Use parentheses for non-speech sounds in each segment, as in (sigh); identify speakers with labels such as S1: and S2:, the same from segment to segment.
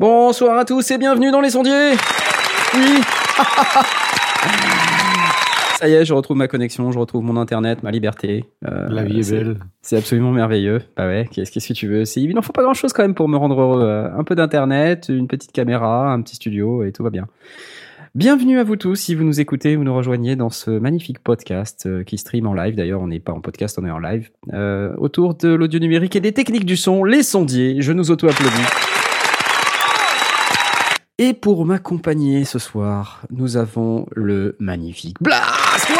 S1: Bonsoir à tous et bienvenue dans les sondiers. Oui. (laughs) Ça y est, je retrouve ma connexion, je retrouve mon internet, ma liberté.
S2: Euh, La vie est, belle.
S1: C'est absolument merveilleux. Bah ouais, qu'est-ce que tu veux Il n'en faut pas grand-chose quand même pour me rendre heureux. Euh, un peu d'internet, une petite caméra, un petit studio et tout va bien. Bienvenue à vous tous si vous nous écoutez ou nous rejoignez dans ce magnifique podcast euh, qui stream en live. D'ailleurs, on n'est pas en podcast, on est en live. autour de l'audio numérique et des techniques du son, les sondiers. Je nous auto-applaudis. Et pour m'accompagner ce soir, nous avons le magnifique Blast Ouais,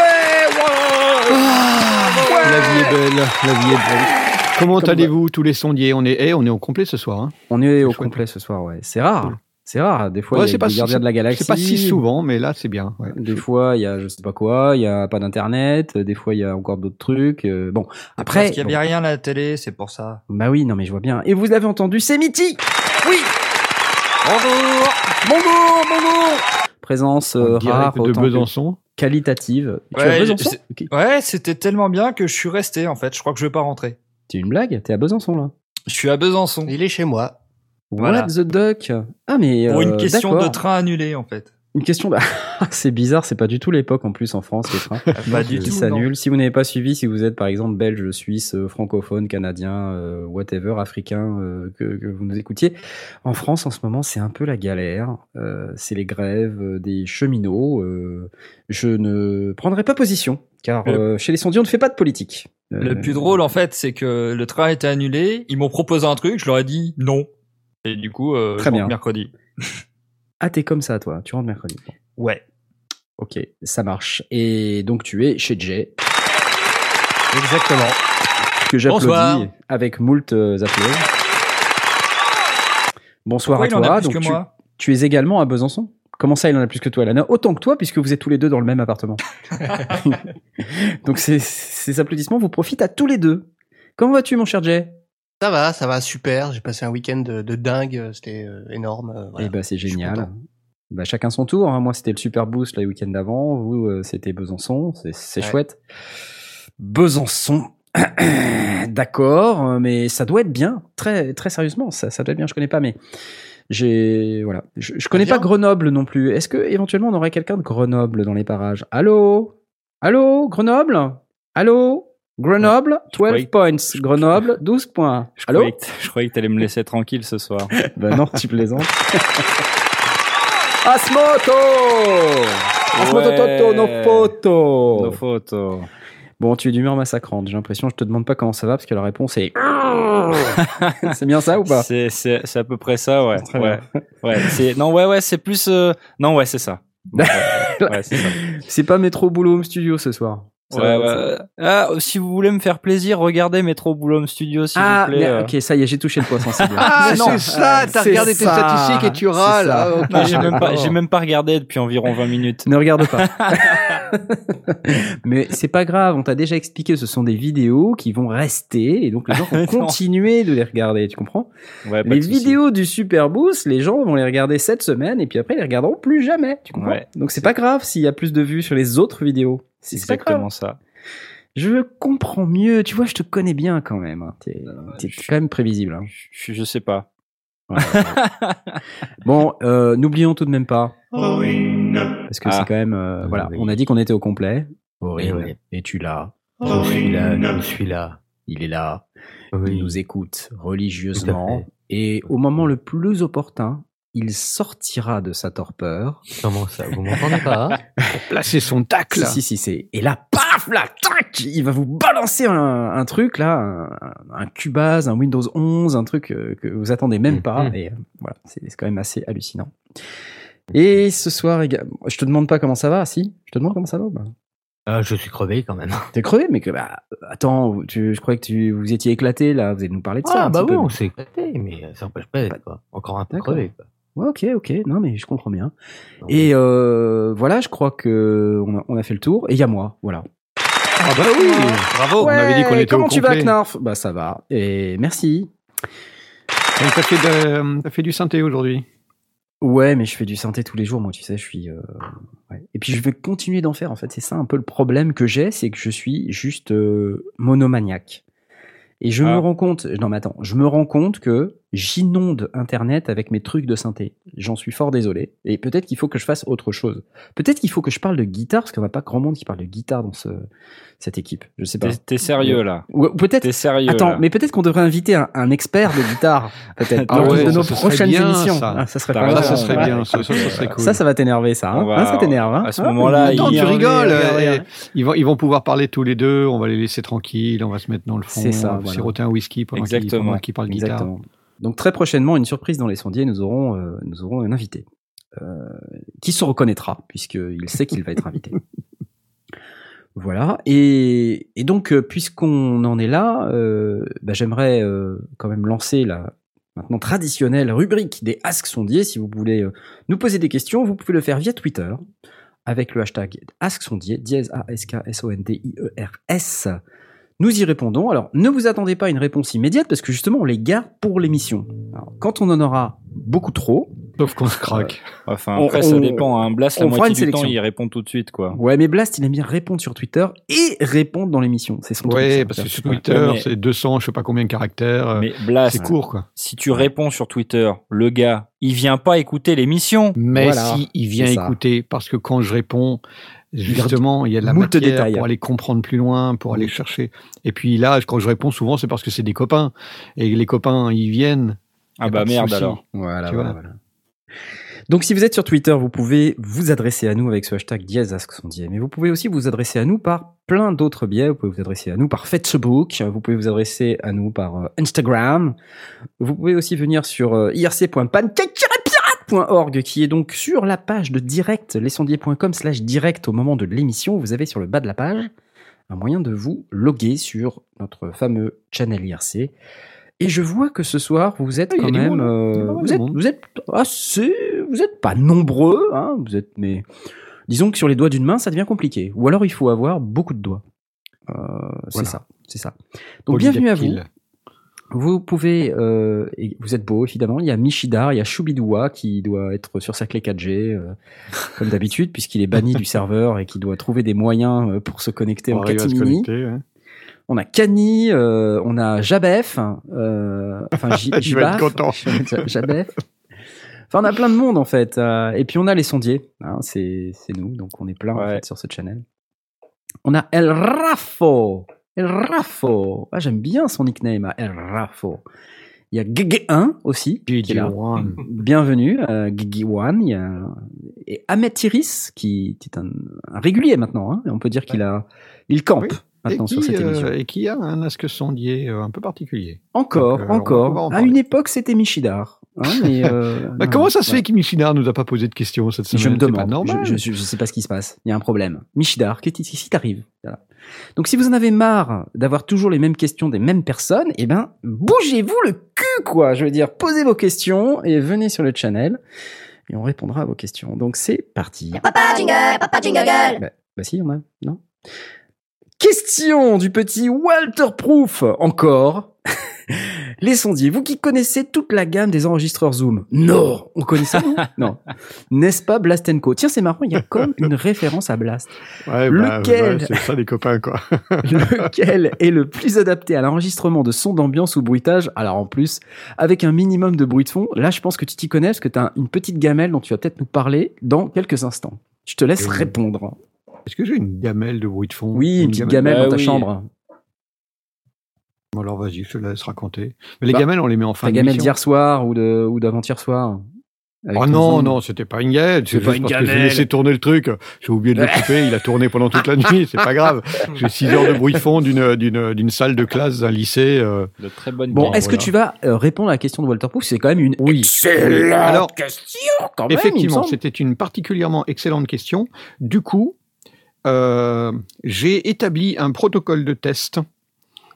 S2: ouais, La vie est belle, la vie est belle. Comment allez-vous tous les sondiers? On est, eh, on est au complet ce soir. Hein
S1: on est au complet ce soir, ouais. C'est rare. C'est rare. Des fois, il y a des gardiens de la galaxie.
S2: C'est pas si souvent, mais là, c'est bien.
S1: Des fois, il y a je sais pas quoi, il y a pas d'internet. Des fois, il y a encore d'autres trucs. Euh, bon, après.
S3: Parce qu'il y avait rien à la télé, c'est pour ça.
S1: Bah oui, non, mais je vois bien. Et vous l'avez entendu, c'est Mitty.
S3: Bonjour
S1: Bonjour Bonjour Présence euh, rare
S2: de Besançon
S1: qualitative.
S3: Tu ouais, à Besançon Ouais, c'était tellement bien que je suis resté en fait. Je crois que je vais pas rentrer.
S1: C'est une blague? T'es à Besançon là?
S3: Je suis à Besançon.
S4: Il est chez moi.
S1: What the duck? Ah mais
S3: pour une euh, question de train annulé en fait.
S1: Une question de... (laughs) c'est bizarre, c'est pas du tout l'époque en plus en France les trains. (laughs)
S3: pas du tout.
S1: s'annulent. Si vous n'avez pas suivi, si vous êtes par exemple belge, suisse, euh, francophone, canadien, euh, whatever, africain, euh, que, vous nous écoutiez, en France en ce moment c'est un peu la galère. c'est les grèves des cheminots. je ne prendrai pas position car chez les sondiers on ne fait pas de politique.
S3: Le plus drôle en fait, c'est que le train a été annulé. Ils m'ont proposé un truc, je leur ai dit non. Et du coup, Très bien. mercredi. (laughs)
S1: Ah, t'es comme ça, toi. Tu rentres mercredi.
S3: Ouais.
S1: Ok, ça marche. Et donc, tu es chez Jay.
S3: Exactement.
S1: Que j'applaudis avec moult euh, Bonsoir à toi. donc, tu, tu, es également à Besançon Comment ça, il en a plus que toi, Lana? Autant que toi, puisque vous êtes tous les deux dans le même appartement. (laughs) (laughs) donc, ces applaudissements vous profitent à tous les deux. Comment vas-tu, mon cher Jay?
S4: Ça va, ça va super. J'ai passé un week-end de, dingue, c'était euh, énorme.
S1: Euh, Et eh bah ben, c'est génial. Bah, chacun son tour. Hein. Moi c'était le Super Boost le week-end d'avant. Vous euh, c'était Besançon. C'est chouette. Besançon. (clears throat) D'accord, mais ça doit être bien. Très très sérieusement, ça, ça doit être bien. Je connais pas, mais j'ai voilà. Je, je connais pas Grenoble non plus. Est-ce que éventuellement on aurait quelqu'un de Grenoble dans les parages? Allô? Allô? Grenoble? Allô? Grenoble, 12 points. Grenoble, 12 points.
S5: Je Allô croyais que, Je croyais que t'allais me laisser tranquille ce soir. (laughs)
S1: ben non, tu plaisantes. (laughs) Asmoto Asmoto Toto, no photo
S5: No photo.
S1: Bon, tu es d'humeur massacrante. J'ai l'impression, je te demande pas comment ça va parce que la réponse est. (laughs) c'est bien ça ou pas
S5: C'est c'est à peu près ça, ouais. ouais. ouais. C'est non, ouais, ouais, c'est plus. Euh, non, ouais, c'est ça.
S1: ouais, c'est pas Métro Boulot Studio ce soir.
S5: Ouais, Ah, si vous voulez me faire plaisir, regardez Métro Boulot Studio, s'il ah, vous plaît.
S1: Ah, ok, ça y est, j'ai touché le poisson sensible. (laughs)
S4: ah, c'est ça, t'as regardé tes statistiques et tu râles.
S5: Ah, j'ai même pas, j'ai même pas regardé depuis environ 20 minutes.
S1: Ne regarde pas. (laughs) (laughs) Mais c'est pas grave, on t'a déjà expliqué, ce sont des vidéos qui vont rester et donc les gens vont (laughs) continuer de les regarder, tu comprends? Ouais, Les vidéos du Super Boost, les gens vont les regarder cette semaine et puis après ils les regarderont plus jamais, tu comprends? Donc c'est pas grave s'il y a plus de vues sur les autres vidéos.
S5: C'est exactement ça.
S1: Je comprends mieux. Tu vois, je te connais bien quand même. Hein. T'es es quand même prévisible. Hein.
S5: Je, je, sais pas. (laughs)
S1: bon, euh, n'oublions tout de même pas. Parce que c'est ah. quand même. Euh, voilà, on a dit qu'on était au complet.
S4: Oui, oui.
S1: Et tu.
S4: Je suis là. Je suis là.
S1: Il est là. Il nous écoute religieusement. Et au moment le plus opportun, il sortira de sa torpeur.
S4: Comment ça Vous m'entendez pas hein (laughs)
S2: Pour placer son tac là.
S1: Si, si, c'est. Et là, paf, là, tac Il va vous balancer un, truc là, un, Cubase, un Windows 11, un truc euh, que vous attendez même pas. Mm-hmm. Et euh, voilà, c'est quand même assez hallucinant. Et ce soir, je te demande pas comment ça va, si? Je te demande comment ça va
S4: ah, je suis crevé quand même.
S1: T'es crevé, mais que bah attends, tu, je croyais que tu vous étiez éclaté là. Vous allez nous parler de ça.
S4: Ah bah oui, on s'est éclaté, mais ça n'empêche pas d'être encore un peu crevé. Quoi.
S1: Ouais, ok, ok. Non, mais je comprends bien. Et euh, voilà, je crois que on a, on a fait le tour. Et il y a moi, voilà.
S2: Ah bah oui
S3: Bravo.
S2: on avait dit qu'on était
S1: Comment
S2: au
S1: tu vas. Knarf? Bah ça va. Et merci.
S2: Donc, T'as fait, de- fait du synthé aujourd'hui
S1: Ouais, mais je fais du synthé tous les jours, moi, tu sais, je suis. euh, ouais. Et puis je vais continuer d'en faire, en fait. C'est ça un peu le problème que j'ai, c'est que je suis juste euh, monomaniaque. Et je me
S5: Ah.
S1: rends compte, non mais attends, je me rends compte que j'inonde Internet avec mes trucs de synthé. J'en suis fort désolé. Et peut-être qu'il faut que je fasse autre chose. Peut-être qu'il faut que je parle de guitare, parce qu'on n'a pas grand monde qui parle de guitare dans ce, cette équipe. Je sais pas.
S5: T'es sérieux là
S1: peut-être
S5: T'es sérieux
S1: Attends,
S5: là
S1: mais peut-être qu'on devrait inviter un, un expert de guitare, (laughs) peut-être,
S2: Ah
S1: dans
S2: ouais,
S1: une de
S2: ça,
S1: nos prochaines
S2: bien,
S1: émissions.
S2: ça.
S1: Ah, ça serait pas
S2: Ça, ça serait
S5: ouais.
S2: bien. Ça, ça, ça serait cool.
S1: Ça, ça va t'énerver, ça. hein.
S5: Va-
S1: Ah, ça t'énerve. hein.
S5: à ce moment-là,
S2: tu rigoles.
S1: hein.
S2: Ils vont, ils vont pouvoir parler tous les deux. On va les laisser tranquilles. On va se mettre dans le fond.
S1: C'est ça,
S2: on va
S1: voilà.
S2: Siroter un whisky pendant qu'ils
S5: Exactement.
S2: pendant qu'ils parlent guitare.
S1: Donc très prochainement, une surprise dans les sondiers, nous aurons, euh, nous aurons un invité euh, qui se reconnaîtra puisqu'il sait qu'il va être invité. (laughs) Voilà. Et, et donc, euh, puisqu'on en est là, euh, bah, j'aimerais quand même lancer la maintenant traditionnelle rubrique des Ask Sondiers. Si vous voulez nous poser des questions, vous pouvez le faire via Twitter avec le hashtag Ask Sondier, dièse A-S-K-S-O-N-D-I-E-R-S. Nous y répondons. Alors, ne vous attendez pas à une réponse immédiate parce que justement, on les garde pour l'émission. Alors, Quand on en aura beaucoup trop,
S2: Sauf qu'on se craque.
S5: Enfin,
S1: On-
S5: après, ça
S1: on-
S5: dépend. Hein. Blast, la moitié du temps, il répond tout de suite, quoi.
S1: ouais, mais Blast, il aime bien répondre sur Twitter et répondre dans l'émission. C'est son truc,
S2: Ouais,
S1: ça.
S2: parce que sur
S5: Ouais,
S2: Twitter,
S5: mais-
S2: c'est 200, je sais pas combien de caractères. euh,
S5: Mais Blast,
S2: C'est court, quoi.
S5: si tu réponds sur Twitter, le gars, il vient pas écouter l'émission.
S2: Mais
S1: Voilà,
S2: si il vient
S1: ça.
S2: écouter, parce que quand je réponds, justement, il y a de la matière
S1: détails.
S2: pour aller comprendre plus loin, pour aller chercher. Et puis là, quand je réponds, souvent, c'est parce que c'est des copains. Et les copains, ils viennent.
S5: Ah bah merde alors.
S1: Voilà, voilà. Donc, si vous êtes sur Twitter, vous pouvez vous adresser à nous avec ce hashtag dièse@sondier. Mais vous pouvez aussi vous adresser à nous par plein d'autres biais. Vous pouvez vous adresser à nous par Facebook. Vous pouvez vous adresser à nous par euh, Instagram. Vous pouvez aussi venir sur euh, irc.pancake-pirate.org qui est donc sur la page de direct, lesondiers.com slash direct au moment de l'émission. Vous avez sur le bas de la page un moyen de vous loguer sur notre fameux channel IRC. Et je vois que ce soir, vous êtes quand même, euh, vous êtes, vous êtes assez, vous êtes pas nombreux, hein, vous êtes, mais disons que sur les doigts d'une main, ça devient compliqué. Ou alors il faut avoir beaucoup de doigts. Euh, c'est ça, c'est ça. Donc bienvenue à vous. Vous pouvez, euh, et vous êtes beau évidemment. Il y a Michidar, il y a Shubidoua qui doit être sur sa clé 4G euh, comme d'habitude puisqu'il est banni du serveur et qui doit trouver des moyens euh, pour se connecter
S2: On
S1: en catimini.
S2: connecter, hein.
S1: On a Kani, euh, on a Jabef, enfin J- (laughs) Jibaf, Jabef. Enfin, on a plein de monde en fait. et puis on a les sondiers, hein, c'est nous, donc on est plein en
S5: Ouais.
S1: fait sur ce channel. On a El Rafo, El Rafo. Ah, j'aime bien son nickname, hein, El Rafo. Il y a Gege1 aussi.
S2: GG1.
S1: Bienvenue, euh, Gigi1. Il y a et Ahmed Tiris qui qui est un, un régulier maintenant. Hein, on peut dire qu'il a, il campe
S2: Oui.
S1: maintenant
S2: et,
S1: sur cette
S2: euh,
S1: émission.
S2: et qui a un asque sondier euh, un peu particulier.
S1: Encore,
S2: Donc, euh,
S1: encore.
S2: en
S1: À une époque, c'était Michidar. Hein, (laughs) mais, euh,
S2: Bah, comment ça se
S1: ouais.
S2: fait qu'Imishidar nous a pas posé de questions cette semaine
S1: Je me
S2: pas
S1: demande.
S2: normal.
S1: Je, je, je sais pas ce qui se passe. Il y a un problème. Michidar, qu'est-ce qui qu'est-ce qui t'arrive? Voilà. Donc, si vous en avez marre d'avoir toujours les mêmes questions des mêmes personnes, eh ben, bougez-vous le cul, quoi. Je veux dire, posez vos questions et venez sur le channel et on répondra à vos questions. Donc, c'est parti.
S6: Papa jingle, papa jingle.
S1: Bah, bah si, on a. Non? Question du petit Walter Proof, encore. Les sondiers, vous qui connaissez toute la gamme des enregistreurs Zoom. Non On connaît ça, Non. (laughs) N'est-ce pas Blast Co? Tiens, c'est marrant, il y a comme (laughs) une référence à Blast.
S2: Ouais, bah,
S1: Lequel
S2: ouais, c'est ça les copains quoi. (laughs)
S1: Lequel est le plus adapté à l'enregistrement de sons d'ambiance ou bruitage? Alors en plus, avec un minimum de bruit de fond, là je pense que tu t'y connais parce que tu as une petite gamelle dont tu vas peut-être nous parler dans quelques instants. Je te laisse
S2: Oui.
S1: répondre.
S2: Est-ce que j'ai une gamelle de bruit de fond?
S1: Oui, une petite gamelle
S5: Bah
S1: dans ta
S5: oui.
S1: chambre.
S2: Bon, alors vas-y, je te laisse raconter. Mais les
S1: Bah,
S2: gamelles, on les met en fin
S1: Ta
S2: de
S1: gamelle d'hier soir ou de ou d'avant-hier soir.
S2: Oh
S1: ton
S2: non, non, c'était pas une gamelle. C'est
S1: C'est pas
S2: juste
S1: une
S2: parce que j'ai laissé tourner le truc. J'ai oublié de le (laughs) couper. Il a tourné pendant toute la nuit. C'est pas grave. J'ai 6 heures de bruit de fond d'une, d'une, d'une salle de classe d'un lycée. euh.
S5: De très bonne
S1: Bon,
S5: game.
S1: est-ce que tu vas euh, répondre à la question de Walter Proof? C'est quand même une
S2: Oui.
S1: excellente
S2: Alors,
S1: question quand même.
S2: Effectivement, c'était une particulièrement excellente question. Du coup, euh, j'ai établi un protocole de test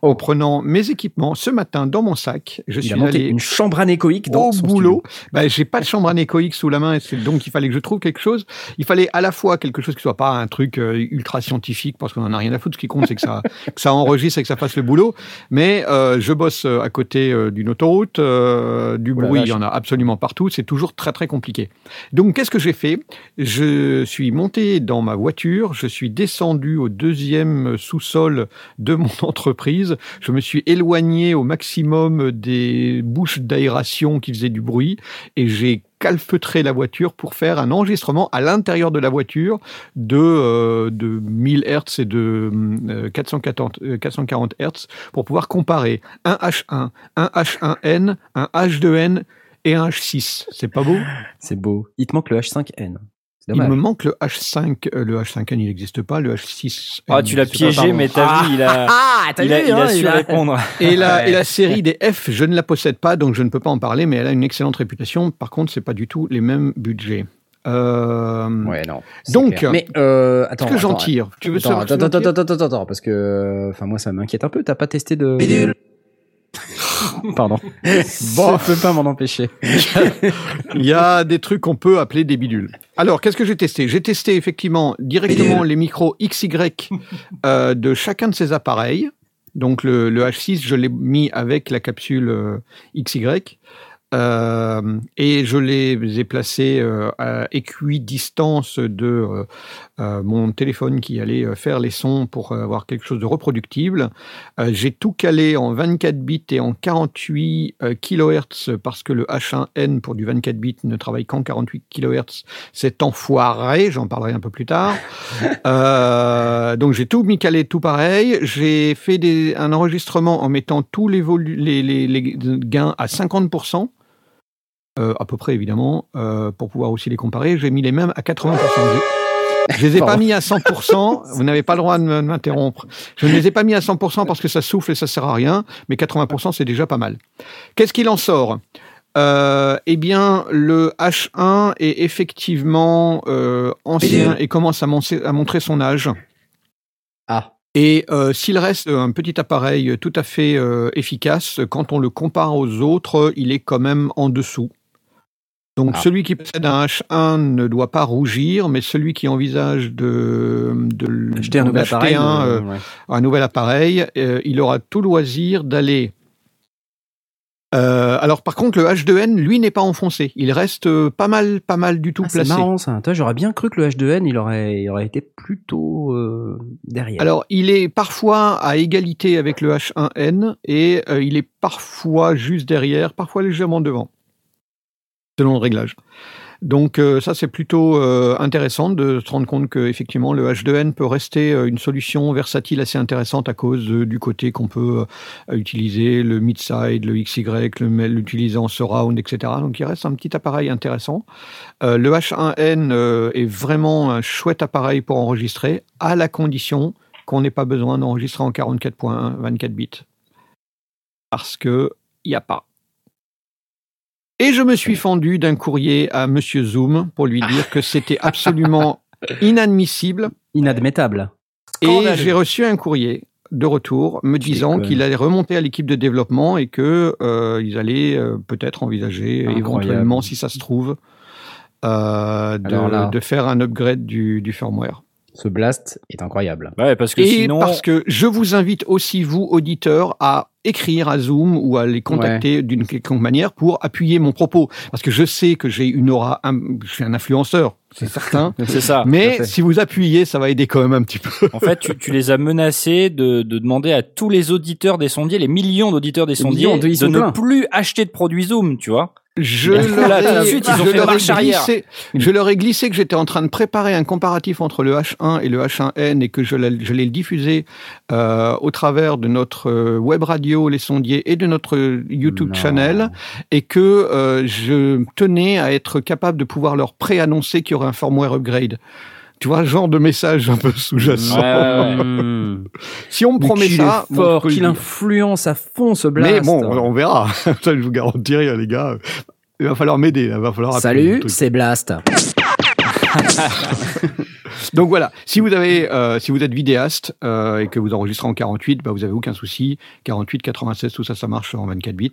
S2: en prenant mes équipements ce matin dans mon sac. Je
S1: Il
S2: suis
S1: a monté
S2: allé
S1: une chambre anéchoïque dans
S2: au
S1: son
S2: boulot. Bah, j'ai pas de chambre anéchoïque sous la main, et donc il fallait que je trouve quelque chose. Il fallait à la fois quelque chose qui soit pas un truc euh, ultra scientifique, parce qu'on en a rien à foutre. Ce qui compte, c'est que ça, (laughs) que ça enregistre et que ça fasse le boulot. Mais euh, je bosse euh, à côté euh, d'une autoroute, du
S1: Oh
S2: bruit, il y en a absolument partout. C'est toujours très très compliqué. Donc qu'est-ce que j'ai fait? Je suis monté dans ma voiture, je suis descendu au deuxième sous-sol de mon (laughs) entreprise. Je me suis éloigné au maximum des bouches d'aération qui faisaient du bruit et j'ai calfeutré la voiture pour faire un enregistrement à l'intérieur de la voiture de, euh, de 1000 Hz et de euh, 440, euh, 440 Hz pour pouvoir comparer un H1, un H1N, un H2N et un H6. C'est pas beau?
S1: C'est beau. Il te manque le H5N.
S2: Il me manque le H5. euh, le H5N, il n'existe pas. Le H6.
S5: Ah, tu l'as
S2: pas-
S5: piégé,
S2: pardon.
S5: mais t'as vu, il a,
S1: Ah, t'as
S5: il a,
S1: vu,
S5: il a
S1: hein,
S5: su
S1: il a-
S5: répondre. (laughs)
S2: Et la,
S1: Ouais.
S2: et la série des F, je ne la possède pas, donc je ne peux pas en parler, mais elle a une excellente réputation. Par contre, c'est pas du tout les mêmes budgets. Euh,
S1: Ouais, non.
S2: Donc,
S1: clair. mais euh, attends.
S2: Qu'est-ce que j'en
S1: attends,
S2: tire? Tu veux
S1: Attends,
S2: savoir ce
S1: attends, attends, attends, attends, attends, parce que, enfin, moi, ça m'inquiète un peu. T'as pas testé de. (laughs) Pardon.
S2: Bon.
S1: Je peux pas m'en empêcher.
S2: Il y a des trucs qu'on peut appeler des bidules. Alors, qu'est-ce que j'ai testé? J'ai testé effectivement directement les micros XY euh, de chacun de ces appareils. Donc, le, le H6, je l'ai mis avec la capsule euh, XY. Euh, et je les ai placés euh, à équidistance de euh, mon téléphone qui allait euh, faire les sons pour euh, avoir quelque chose de reproductible. Euh, J'ai tout calé en 24 bits et en 48 euh, kHz parce que le H1N pour du 24 bits ne travaille qu'en 48 kHz. C'est enfoiré, j'en parlerai un peu plus tard. (laughs) Donc j'ai tout mis calé, tout pareil. J'ai fait des, un enregistrement en mettant tous les, volu- les, les, les gains à 50%. Euh, à peu près évidemment, euh, pour pouvoir aussi les comparer. J'ai mis les mêmes à 80%. Je les ai pas mis à 100%. Vous n'avez pas le droit de m'interrompre. Je ne les ai pas mis à 100% parce que ça souffle et ça sert à rien. Mais 80% c'est déjà pas mal. Qu'est-ce qu'il en sort? Euh, eh bien, le H1 est effectivement euh, ancien et commence à, mon- à montrer son âge.
S1: Ah.
S2: Et euh, s'il reste un petit appareil tout à fait efficace, quand on le compare aux autres, il est quand même en dessous. Donc
S1: Ah.
S2: celui qui possède un H1 ne doit pas rougir, mais celui qui envisage de, de
S1: Acheter un nouvel appareil.
S2: un,
S1: euh,
S2: euh,
S1: ouais.
S2: un nouvel appareil, euh, il aura tout loisir d'aller. Euh, alors par contre, le H2N, lui, n'est pas enfoncé. Il reste pas mal, pas mal du tout
S1: Ah, c'est
S2: placé.
S1: marrant ça. J'aurais bien cru que le H2N, il aurait, il aurait été plutôt derrière.
S2: Alors, il est parfois à égalité avec le H1N et il est parfois juste derrière, parfois légèrement devant, selon le réglage. Donc euh, ça, c'est plutôt euh, intéressant de se rendre compte que effectivement le H2N peut rester euh, une solution versatile assez intéressante à cause du côté qu'on peut utiliser le mid-side, le XY, le- l'utiliser en surround, etc. Donc il reste un petit appareil intéressant. Le H1N euh, est vraiment un chouette appareil pour enregistrer, à la condition qu'on n'ait pas besoin d'enregistrer en 44.1 24 bits. Parce que il n'y a pas. Et je me suis fendu d'un courrier à Monsieur Zoom pour lui dire que c'était absolument (laughs) inadmissible.
S1: Inadmettable.
S2: Et j'ai reçu un courrier de retour me disant qu'il allait remonter à l'équipe de développement et que euh, ils allaient euh, peut-être envisager
S1: Incroyable.
S2: éventuellement, si ça se trouve, euh, de,
S1: Alors là.
S2: de faire un upgrade du, du firmware.
S1: Ce blast est incroyable.
S5: Ouais, parce que
S2: Et
S5: sinon,
S2: parce que je vous invite aussi, vous, auditeurs, à écrire à Zoom ou à les contacter d'une quelconque manière pour appuyer mon propos. Parce que je sais que j'ai une aura, un- je suis un influenceur, c'est certain. (laughs)
S5: c'est ça.
S2: Mais si vous appuyez, ça va aider quand même un petit peu.
S5: En fait, tu, tu les as menacés de, de demander à tous les auditeurs des sondiers, les millions d'auditeurs des sondiers, de ne plus acheter de produits Zoom, tu vois.
S2: Je leur, ai,
S5: suite,
S2: je leur glissé, je leur ai glissé que j'étais en train de préparer un comparatif entre le H1 et le H1N et que je l'ai diffusé euh, au travers de notre euh, web radio Les Sondiers et de notre YouTube
S1: Non.
S2: channel et que euh, je tenais à être capable de pouvoir leur préannoncer qu'il y aurait un firmware upgrade. Tu vois, le genre de message un peu sous-jacent.
S5: Ouais, ouais, ouais. (laughs)
S2: Si on me
S1: Mais
S2: promet
S1: qu'il
S2: ça,
S1: est fort, qu'il influence à fond ce blast.
S2: Mais bon, on verra. (laughs) Ça, je vous garantis rien, les gars. Il va falloir m'aider. Il va falloir
S1: Salut, c'est Blast. (laughs)
S2: Donc voilà, si vous avez, euh, si vous êtes vidéaste euh, et que vous enregistrez en 48, bah vous avez aucun souci. 48, 96, tout ça, ça marche en 24 bits.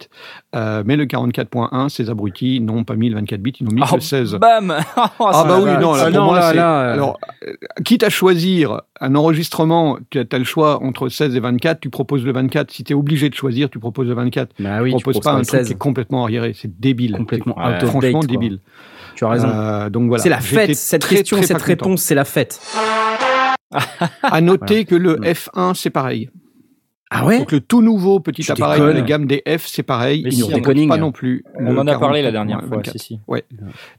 S2: Euh, mais le 44.1, ces abrutis n'ont pas mis le 24 bits, ils n'ont mis que
S5: Oh,
S2: le 16.
S5: Bam (laughs)
S2: Ah bah oui, non, là,
S1: Ah
S2: pour
S1: non,
S2: moi,
S1: là, là,
S2: Alors, quitte à choisir un enregistrement, tu as, le choix entre 16 et 24, tu proposes le 24. Si tu es obligé de choisir, tu proposes le 24.
S1: Bah oui,
S2: tu
S1: tu
S2: proposes
S1: proposes
S2: pas un truc
S1: 16.
S2: qui est complètement arriéré. C'est débile.
S1: Complètement
S2: franchement
S1: quoi. Tu as raison.
S2: Euh, donc voilà.
S1: c'est la fête. Cette
S2: très,
S1: question,
S2: très
S1: cette réponse, c'est la fête. (laughs)
S2: À noter que le
S1: Mm.
S2: F1, c'est pareil.
S1: Ah ouais
S2: Donc le tout nouveau petit
S1: Tu
S2: appareil de la gamme des F, c'est pareil.
S5: Mais
S2: Ils
S5: si,
S2: ne pas non plus.
S5: On en a parlé la
S2: 44,
S5: dernière fois.
S2: 24.
S5: Si.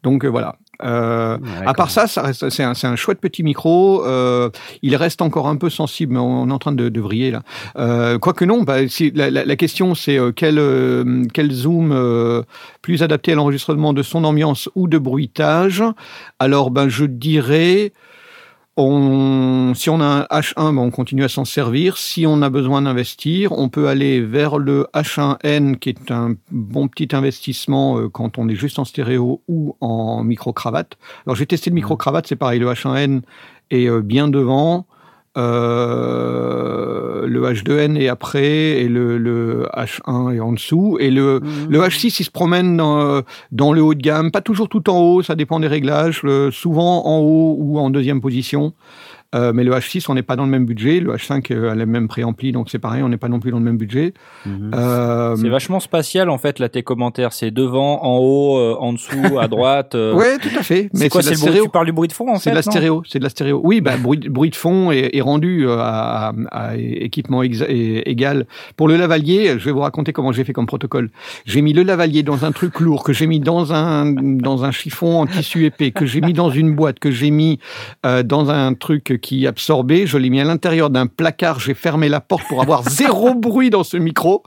S2: Donc euh, voilà. Euh,
S1: Ouais,
S2: à part ça, ça reste, c'est un, c'est un chouette petit micro. Euh, il reste encore un peu sensible, mais on est en train de, de vriller là. Euh, Quoique non, bah, si, la, la, la question c'est euh, quel, euh, quel zoom euh, plus adapté à l'enregistrement de son ambiance ou de bruitage. Alors ben je dirais. On, si on a un H1, ben on continue à s'en servir. Si on a besoin d'investir, on peut aller vers le H1N, qui est un bon petit investissement euh, quand on est juste en stéréo ou en micro-cravate. Alors j'ai testé le micro-cravate, c'est pareil, le H1N est euh, bien devant, euh, le H2N est après, et le, le H1 est en dessous, et le,
S1: Mhm.
S2: le H6, il se promène dans, dans le haut de gamme, pas toujours tout en haut, ça dépend des réglages, le- souvent en haut ou en deuxième position. Euh, mais le H6, on n'est pas dans le même budget. Le H5 euh, a le même préampli, donc c'est pareil, on n'est pas non plus dans le même budget. Euh,
S5: C'est vachement spatial en fait là tes commentaires. C'est devant, en haut, euh, en dessous, à (laughs) droite. euh.
S2: ouais, tout à fait.
S5: C'est
S2: Mais
S5: quoi
S2: c'est de
S5: C'est le bruit. Tu parles du bruit de fond en fait
S2: C'est de la stéréo, c'est de la stéréo. Oui, bah, bruit, bruit de fond est, est rendu euh, à, à équipement égal. Pour le lavalier, je vais vous raconter comment j'ai fait comme protocole. J'ai mis le lavalier dans un truc lourd, que j'ai mis dans un dans un chiffon en tissu épais, que j'ai mis dans une boîte, que j'ai mis euh, dans un truc qui absorbait. Je l'ai mis à l'intérieur d'un placard. J'ai fermé la porte pour avoir zéro (laughs) bruit dans ce micro.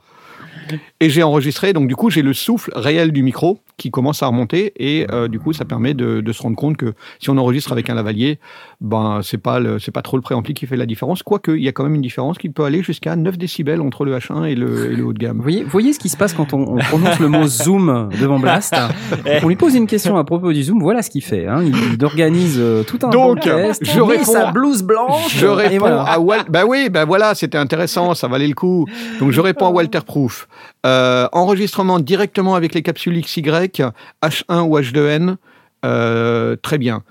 S2: Et j'ai enregistré, donc du coup j'ai le souffle réel du micro qui commence à remonter et euh, du coup ça permet de, de se rendre compte que si on enregistre avec un lavalier, ben c'est pas le, pas trop le préampli qui fait la différence, quoique il y a quand même une différence qui peut aller jusqu'à 9 décibels entre le H1 et le, et le haut de
S1: Vous
S2: gamme.
S1: voyez, vous voyez ce qui se passe quand on, on prononce le mot zoom devant Blast (laughs) On lui pose une question à propos du zoom, voilà ce qu'il fait. Hein. Il, il organise euh, tout un
S2: Donc,
S1: podcast,
S2: je
S1: il met
S2: réponds-
S1: sa blouse blanche.
S2: Je
S1: et
S2: réponds
S1: voilà.
S2: à Wal bah oui, bah voilà, c'était intéressant, ça valait le coup. Donc je réponds à Walter Proof. Euh, enregistrement directement avec les capsules XY, H1 ou H2N, euh, très bien.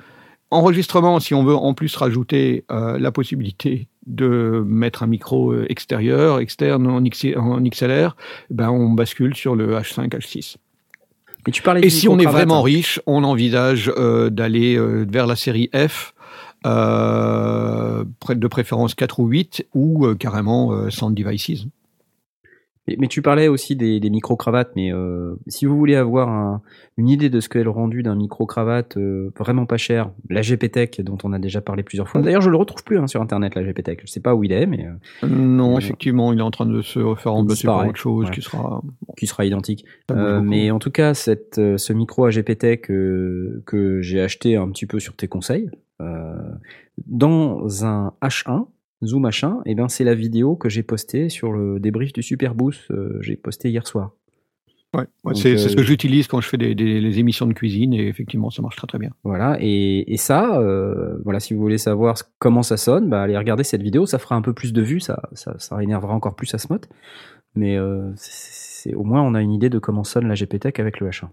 S2: Enregistrement, si on veut en plus rajouter euh, la possibilité de mettre un micro extérieur, externe en, X- en XLR, ben on bascule sur le H5, H6.
S1: Et tu parlais
S2: Et
S1: du
S2: si on est vraiment riche, on envisage d'aller vers la série F, de préférence 4 ou 8, ou carrément Sound Devices.
S1: Mais, mais tu parlais aussi des, des micro-cravates, mais euh, si vous voulez avoir un- une idée de ce qu'est le rendu d'un micro-cravate euh, vraiment pas cher, la GPTech dont on a déjà parlé plusieurs fois. D'ailleurs, je le retrouve plus hein, sur internet, la GPTech. Je sais pas où il est, mais euh,
S2: Non, effectivement, il est en train de se faire remplacer par autre chose
S1: Ouais.
S2: qui sera.
S1: qui sera identique. mais en tout cas, cette, ce micro AGPTech euh, que j'ai acheté un petit peu sur tes conseils, dans un H1, Zoom H1, et ben c'est la vidéo que j'ai postée sur le débrief du Super Boost, euh, j'ai posté hier soir.
S2: Ouais, c'est ce
S1: euh,
S2: que j'utilise quand je fais des, des- les émissions de cuisine et effectivement, ça marche très très bien.
S1: Voilà, et, et ça, euh, voilà, si vous voulez savoir comment ça sonne, bah, allez regarder cette vidéo, ça fera un peu plus de vues, ça, ça, ça énervera encore plus Asmot, mais euh, c'est au moins on a une idée de comment sonne la GPTech avec le H1.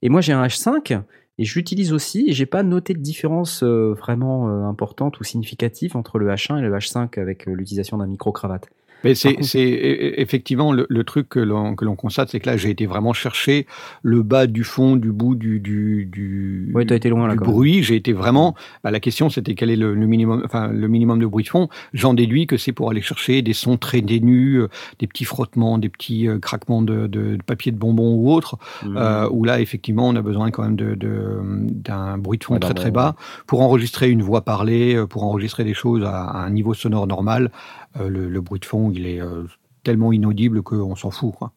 S1: Et moi j'ai un H5 et je l'utilise aussi et j'ai pas noté de différence euh, vraiment euh, importante ou significative entre le H1 et le H5 avec euh, l'utilisation d'un micro cravate.
S2: Mais c'est
S1: contre-
S2: c'est- e- e- effectivement le, le truc que l'on que l'on constate, c'est que là, j'ai été vraiment chercher le bas du fond, du bout du du du,
S1: été loin,
S2: bruit. J'ai été vraiment. bah, la question, c'était quel est le, le minimum, enfin le minimum de bruit de fond. J'en déduis que c'est pour aller chercher des sons très ténus, euh, des petits frottements, des petits euh, craquements de, de, de papier de bonbon ou autre.
S1: Mmh.
S2: euh, où là, effectivement, on a besoin quand même de- de- d'un bruit de fond
S1: d'un
S2: très très bas pour enregistrer une voix parlée, euh, pour enregistrer des choses à, à un niveau sonore normal. Euh, le, le bruit de fond, il est euh, tellement inaudible qu'on s'en fout. Quoi.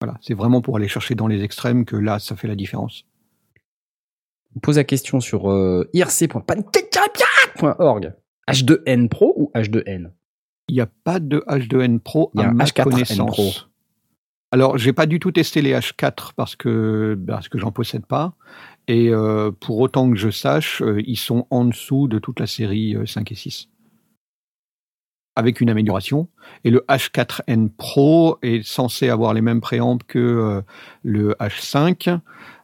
S2: Voilà, c'est vraiment pour aller chercher dans les extrêmes que là, ça fait la différence.
S1: On pose la question sur euh, irc.pancake.org. H2N Pro ou H2N
S2: Il n'y a pas de H2N Pro
S1: Il y a
S2: à ma
S1: H4N
S2: connaissance.
S1: Pro.
S2: Alors, j'ai pas du tout testé les H4 parce que parce que j'en possède pas. Et euh, pour autant que je sache, ils sont en dessous de toute la série euh, 5 et 6. Avec une amélioration. Et le H4N Pro est censé avoir les mêmes préampes que euh, le H5,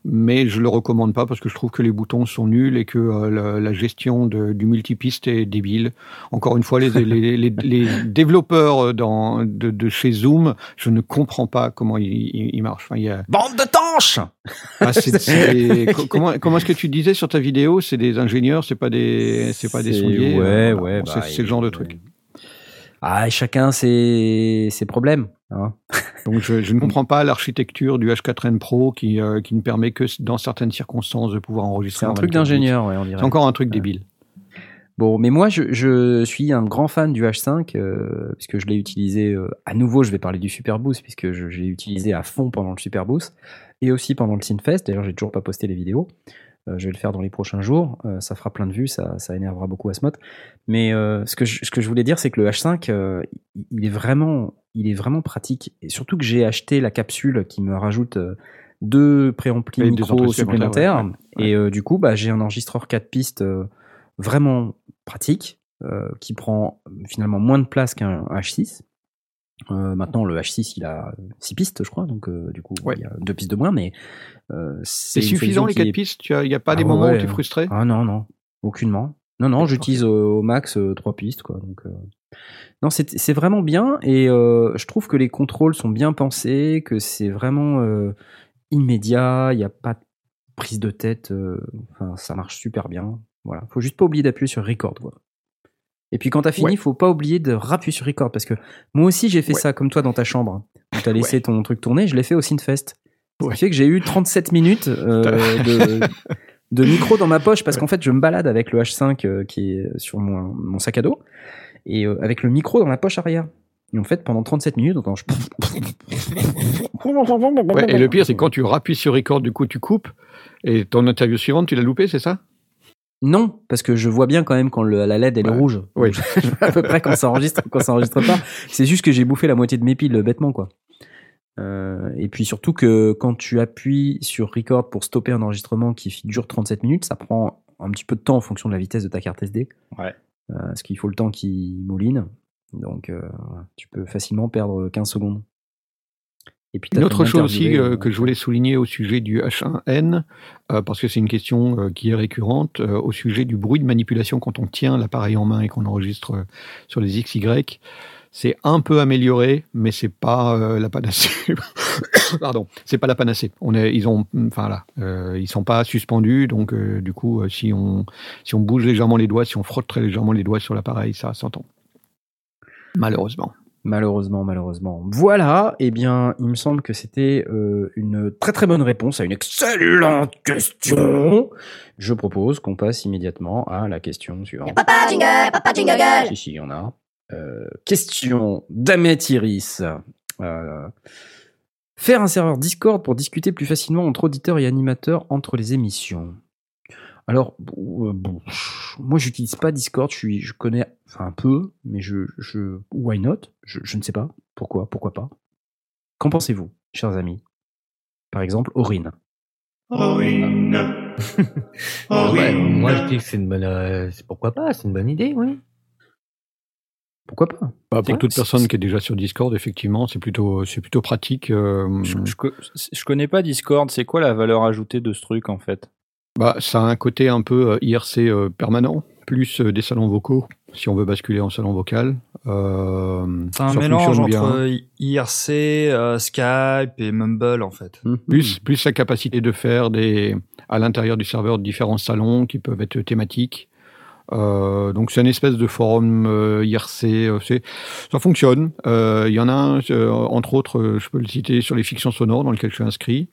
S2: mais je le recommande pas parce que je trouve que les boutons sont nuls et que euh, la, la gestion de- du multipiste est débile. Encore une fois, les, les, les, les développeurs dans, de, de chez Zoom, je ne comprends pas comment ils, ils, ils marchent. Enfin, il y a,
S5: Bande de tanches
S2: ah, c'est- c'est- co- comment comment est-ce que tu disais sur ta vidéo C'est des ingénieurs, c'est pas des c'est pas des
S1: C'est-
S2: sondiers.
S1: Ouais,
S2: euh,
S1: ouais.
S2: bon,
S1: bah,
S2: c'est c'est le genre de truc.
S1: Ah, chacun ses, ses problèmes. hein. (laughs)
S2: Donc je, je ne comprends pas l'architecture du H4n Pro qui euh, qui ne permet que dans certaines circonstances de pouvoir enregistrer.
S1: C'est un
S2: en
S1: truc
S2: 24 bits.
S1: d'ingénieur, ouais, on dirait.
S2: C'est encore un truc débile.
S1: Bon, mais moi, je, je suis un grand fan du H5, euh, puisque je l'ai utilisé euh, à nouveau, je vais parler du Superboost, puisque je, je l'ai utilisé à fond pendant le Superboost, et aussi pendant le Synfest. D'ailleurs, j'ai toujours pas posté les vidéos. Euh, je vais le faire dans les prochains jours. Euh, ça fera plein de vues, ça, ça énervera beaucoup Asmod. Mais euh, ce, que je, ce que je voulais dire, c'est que le H5, euh, il- est vraiment, il est vraiment pratique. Et surtout que j'ai acheté la capsule qui me rajoute deux préamplis
S2: Et
S1: micro supplémentaires.
S2: supplémentaires, ouais. Ouais.
S1: Et euh, du coup, bah, j'ai un enregistreur 4 pistes euh, vraiment pratique, euh, qui prend finalement moins de place qu'un H6. Euh, maintenant, le H6, il a 6 pistes, je crois, donc euh, du coup,
S2: Ouais.
S1: il y a deux pistes de moins, mais euh,
S2: C'est suffisant les
S1: qui
S2: quatre
S1: est-
S2: pistes. Il n'y a, pas des
S1: Ah
S2: moments
S1: ouais.
S2: où tu es frustré?
S1: Ah non, non, aucunement. Non, non, j'utilise euh, au max euh, trois pistes, quoi. Donc, euh, non, c'est c'est vraiment bien et euh, je trouve que les contrôles sont bien pensés, que c'est vraiment euh, immédiat, il n'y a pas de prise de tête, euh, enfin, ça marche super bien. Voilà, faut juste pas oublier d'appuyer sur record, quoi. Et puis quand t'as fini,
S2: Ouais.
S1: faut pas oublier de rappuyer sur record parce que moi aussi j'ai fait
S2: Ouais.
S1: ça comme toi dans ta chambre. Où t'as laissé
S2: Ouais.
S1: ton truc tourner, je l'ai fait au
S2: Ouais.
S1: qui fait que j'ai eu 37 minutes euh, (laughs) de, de micro dans ma poche parce qu'en fait je me balade avec le H5 euh, qui est sur mon, mon sac à dos et euh, avec le micro dans la poche arrière. Et en fait pendant 37 minutes, quand je...
S2: Et le pire, c'est quand tu rappuies sur record, du coup, tu coupes. Et ton interview suivante, tu l'as loupé, c'est ça?
S1: Non, parce que je vois bien quand même quand le- la LED elle
S2: Ouais.
S1: est rouge.
S2: Oui.
S1: Donc, je vois à peu près quand ça enregistre, quand ça enregistre pas. C'est juste que j'ai bouffé la moitié de mes piles bêtement quoi. Euh, et puis surtout que quand tu appuies sur record pour stopper un enregistrement qui dure 37 minutes, ça prend un petit peu de temps en fonction de la vitesse de ta carte SD.
S5: Ouais.
S1: Euh, parce qu'il faut le temps qui mouline. Donc euh, tu peux facilement perdre 15 secondes. Et puis
S2: Une autre chose aussi euh, que je voulais souligner au sujet du H1N, euh, parce que c'est une question euh, qui est récurrente, au sujet du bruit de manipulation quand on tient l'appareil en main et qu'on enregistre sur les XY. C'est un peu amélioré, mais c'est pas la panacée. (coughs) Pardon, c'est pas la panacée. On est, ils ont, enfin là, ils sont pas suspendus, donc du coup, si on si on bouge légèrement les doigts, si on frotte très légèrement les doigts sur l'appareil, ça s'entend. Malheureusement.
S1: Malheureusement, malheureusement. Voilà, eh bien, il me semble que c'était euh, une très très bonne réponse à une excellente question. Je propose qu'on passe immédiatement à la question suivante.
S6: Papa jingle, papa jingle girl.
S1: Si, si, il y en a. Euh, question d'Ahmet Iris. Euh, faire un serveur Discord pour discuter plus facilement entre auditeurs et animateurs entre les émissions. Alors, bon, euh, bon, moi j'utilise pas Discord, je, suis, je connais enfin, un peu, mais je, je why not? Je, je ne sais pas pourquoi, pourquoi pas? Qu'en pensez-vous, chers amis? Par exemple, Aurine. (laughs)
S7: Ouais, moi je dis que c'est une bonne. euh, c'est- pourquoi pas C'est une bonne idée, oui.
S1: Pourquoi pas?
S2: Bah, pour
S1: Ouais,
S2: toute personne qui est déjà sur Discord, effectivement, c'est plutôt c'est plutôt pratique. euh,
S5: je, je connais pas Discord, c'est quoi la valeur ajoutée de ce truc en fait?
S2: Bah, ça a un côté un peu euh, IRC euh, permanent, plus euh, des salons vocaux, si on veut basculer en salon vocal. Euh,
S3: C'est un mélange entre IRC, euh, Skype et Mumble en fait.
S1: Mhm.
S2: Plus, plus la capacité de faire des, à l'intérieur du serveur différents salons qui peuvent être thématiques. Euh, donc c'est une espèce de forum IRC. ça fonctionne. Euh, Il y en a un, entre autres, je peux le citer sur les fictions sonores dans lequel je suis inscrit.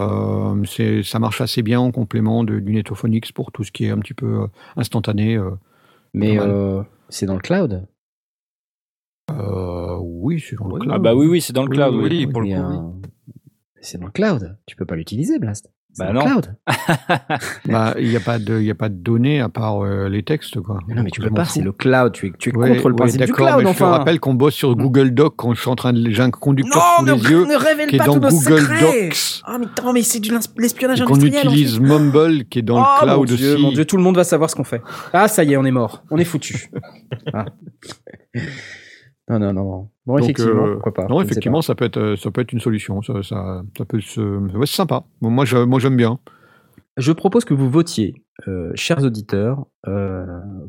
S2: Euh, c'est, ça marche assez bien en complément de, du Netophonix pour tout ce qui est un petit peu euh, instantané. euh.
S1: Mais euh, c'est dans le cloud?
S2: Euh, oui, c'est dans le cloud.
S5: Ah bah oui, oui, c'est dans le
S2: Oui,
S5: cloud.
S2: oui,
S5: oui.
S3: oui, pour le coup,
S1: C'est dans le cloud. Tu peux pas l'utiliser, Blast.
S5: Bah non.
S1: cloud. (laughs)
S2: Bah, il n'y a pas de, il a pas de données à part euh, les textes, quoi.
S1: Mais non, mais tu peux pas, c'est le cloud. Tu es, tu es
S2: Ouais,
S1: contre le
S2: ouais,
S1: principe du
S2: d'accord,
S1: cloud,
S2: mais Je te
S1: enfin.
S2: rappelle qu'on bosse sur Google Doc quand je suis en train de, j'ai un conducteur
S1: Non,
S2: sous les yeux
S1: ne révèle
S2: qui est
S1: pas
S2: dans
S1: tous nos
S2: Google
S1: secrets.
S2: Docs.
S1: Ah, mais attends, mais c'est de l'espionnage industriel.
S2: utilise
S1: ensuite.
S2: Mumble qui est dans
S1: oh,
S2: le cloud
S1: mon Dieu,
S2: aussi.
S1: mon Dieu, tout le monde va savoir ce qu'on fait. Ah, ça y est, on est mort. On est foutu. (laughs) Ah. Non, non, non, non. Bon,
S2: Donc,
S1: effectivement,
S2: euh,
S1: pourquoi pas.
S2: Non, effectivement, ça peut être, euh, ça peut être une solution. Ça, ça, ça peut se, ouais, c'est sympa. Bon, moi, je, moi, j'aime bien.
S1: Je propose que vous votiez, euh, chers auditeurs, euh,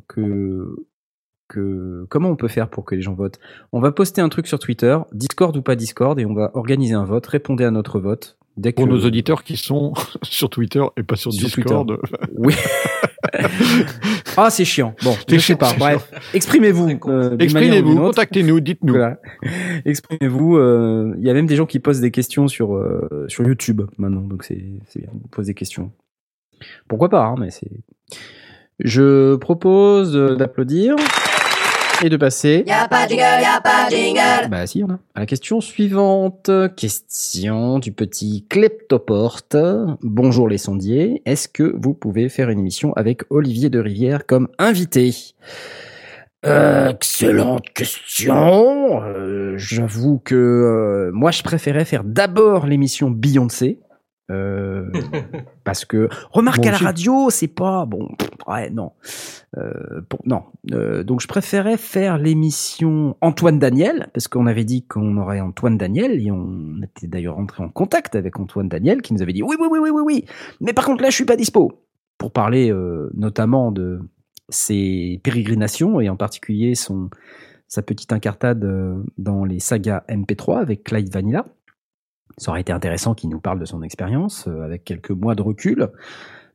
S1: que, que comment on peut faire pour que les gens votent? On va poster un truc sur Twitter, Discord ou pas Discord, et on va organiser un vote. Répondez à notre vote dès que
S2: Pour nos auditeurs qui sont (laughs) sur Twitter et pas sur,
S1: Sur
S2: Discord. (laughs)
S1: Oui. (laughs) ah, c'est chiant. Bon, je sais pas. Bref, exprimez-vous. Euh,
S2: Exprimez-vous, contactez-nous, dites-nous.
S1: Voilà. Exprimez-vous. euh, Il y a même des gens qui posent des questions sur euh, sur YouTube maintenant, donc c'est c'est bien. Posent des questions. Pourquoi pas hein, Mais c'est. Je propose d'applaudir et de passer.
S6: Y'a pas de jingle, y'a pas jingle.
S1: Bah si, on a. À la question suivante, question du petit Kleptoporte. Bonjour les sondiers, est-ce que vous pouvez faire une émission avec Olivier de Rivière comme invité? Excellente question. Euh, J'avoue que euh, moi je préférais faire d'abord l'émission Beyoncé. Euh, (laughs) parce que remarque à la radio, c'est pas bon. pff, Ouais, non. Euh, pour- non. Euh, donc je préférais faire l'émission Antoine Daniel parce qu'on avait dit qu'on aurait Antoine Daniel et on était d'ailleurs entré en contact avec Antoine Daniel qui nous avait dit oui oui oui oui oui oui. Mais par contre là je suis pas dispo pour parler euh, notamment de ses pérégrinations et en particulier son sa petite incartade dans les sagas MP3 avec Clyde Vanilla. Ça aurait été intéressant qu'il nous parle de son expérience euh, avec quelques mois de recul.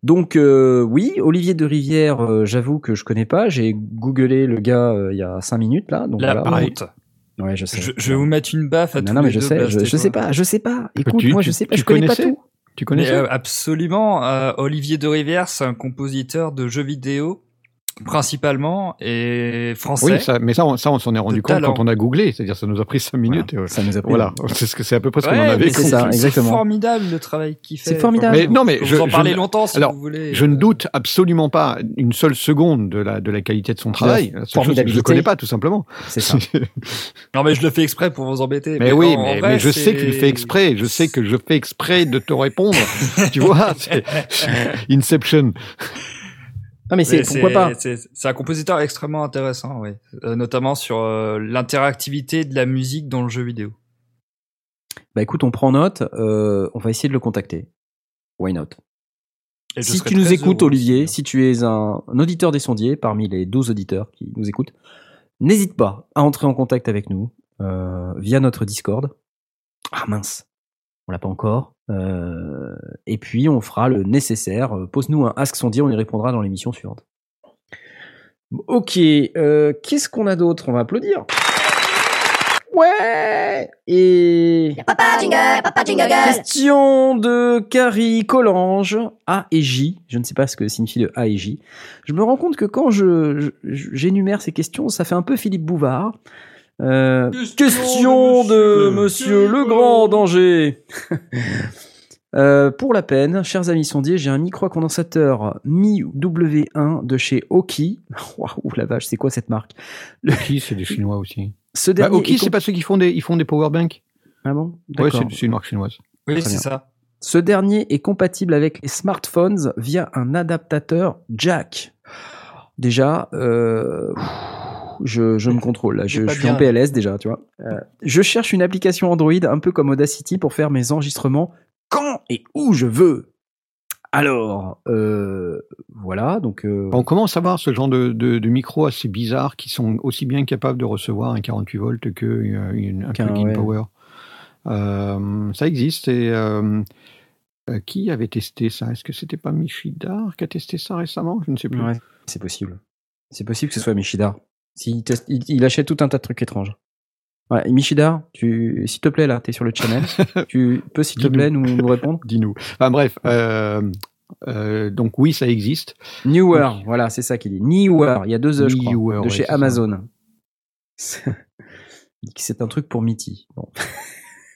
S1: Donc euh, oui, Olivier de Rivière, euh, j'avoue que je connais pas. J'ai googlé le gars euh, il y a cinq minutes là. Donc
S3: La
S1: voilà. Ouais, je sais.
S3: Je, je vais vous mettre une baffe à
S1: non,
S3: tous
S1: non, mais
S3: les
S1: je
S3: deux,
S1: sais, je, je sais pas, je sais pas. Écoute,
S2: Tu-
S1: moi, je sais pas,
S2: tu
S1: je connais pas tout.
S2: Tu connais
S3: euh, absolument. euh, Olivier de Rivière, c'est un compositeur de jeux vidéo principalement et français.
S2: Oui, ça, mais ça, on, ça, on s'en est rendu compte
S3: talent.
S2: quand on a googlé. C'est-à-dire, ça nous a pris cinq minutes. et, euh,
S1: Ça nous a pris.
S2: voilà, (laughs) c'est ce que c'est à peu près ce qu'on en avait
S1: c'est ça, exactement.
S3: formidable le travail qu'il fait.
S1: C'est formidable.
S2: Mais non, mais
S3: je, vous en
S2: je
S3: parler longtemps si
S2: alors,
S3: vous voulez.
S2: je ne doute absolument pas une seule seconde de la, de la qualité de son travail. La Je ne connais pas, tout simplement.
S1: C'est ça. (laughs)
S3: Non, mais je le fais exprès pour vous embêter.
S2: Mais oui, mais,
S3: vrai,
S2: mais je sais qu'il fait exprès. Je sais que je fais exprès de te (laughs) répondre. tu vois, c'est Inception.
S1: Non, mais c'est pourquoi pas.
S3: C'est un compositeur extrêmement intéressant, oui. Euh, notamment sur euh, l'interactivité de la musique dans le jeu vidéo.
S1: Bah écoute, on prend note. euh, on va essayer de le contacter. Why not?
S3: Et
S1: Si tu nous écoutes, Olivier,
S3: aussi.
S1: si tu es un, un auditeur des sondiers parmi les 12 auditeurs qui nous écoutent, n'hésite pas à entrer en contact avec nous euh, via notre Discord. Ah mince, on l'a pas encore. Euh, et puis on fera le nécessaire. Euh, Pose-nous un Ask Sondier, on y répondra dans l'émission suivante. Ok, euh, qu'est-ce qu'on a d'autre? On va applaudir. Ouais Et
S6: papa jingle, papa jingle.
S1: Question de Carrie Collange, A et J. Je ne sais pas ce que signifie le A et J. Je me rends compte que quand je, je- j'énumère ces questions, ça fait un peu Philippe Bouvard. Euh, question, de Monsieur le Grand Danger. (laughs) Euh, pour la peine, chers amis sondiers, j'ai un micro-condensateur Mi W1 de chez Oki. (laughs) Waouh, la vache, c'est quoi cette marque?
S2: Oki, c'est des Chinois aussi.
S1: Ce
S2: Bah,
S1: dernier
S2: Oki,
S1: est
S2: c'est
S1: comp-
S2: pas ceux qui font des, ils font des powerbanks.
S1: Ah bon?
S2: Ouais,
S1: D'accord.
S2: c'est c'est une marque chinoise.
S3: Oui, c'est ça.
S1: Ce dernier est compatible avec les smartphones via un adaptateur jack. Déjà, euh, je, je me contrôle là. Je, suis en. PLS déjà, tu vois. Euh, je cherche une application Android un peu comme Audacity pour faire mes enregistrements quand et où je veux. Alors, euh, voilà, donc euh,
S2: On commence à voir ce genre de, de, de micros assez bizarres qui sont aussi bien capables de recevoir un 48 volts que euh, une- un
S1: Qu'un-
S2: plugin
S1: ouais.
S2: power. Euh, ça existe et qui avait testé ça? Est-ce que c'était pas Michidar qui a testé ça récemment? Je ne sais plus.
S1: ouais, c'est possible. C'est possible que ce soit Michidar. Teste- il, il achète tout un tas de trucs étranges. Ouais, et Michidar, tu, s'il te plaît là, t'es sur le channel, (laughs) tu peux s'il te plaît nous, nous répondre. (laughs)
S2: Dis-nous. Enfin bref, euh, euh, donc oui, ça existe.
S1: Newer, voilà, c'est ça qu'il dit. Newer, il y a deux E, je crois,
S2: Newer,
S1: de
S2: ouais,
S1: chez. Amazon. (laughs) C'est un truc pour Mitty. Bon.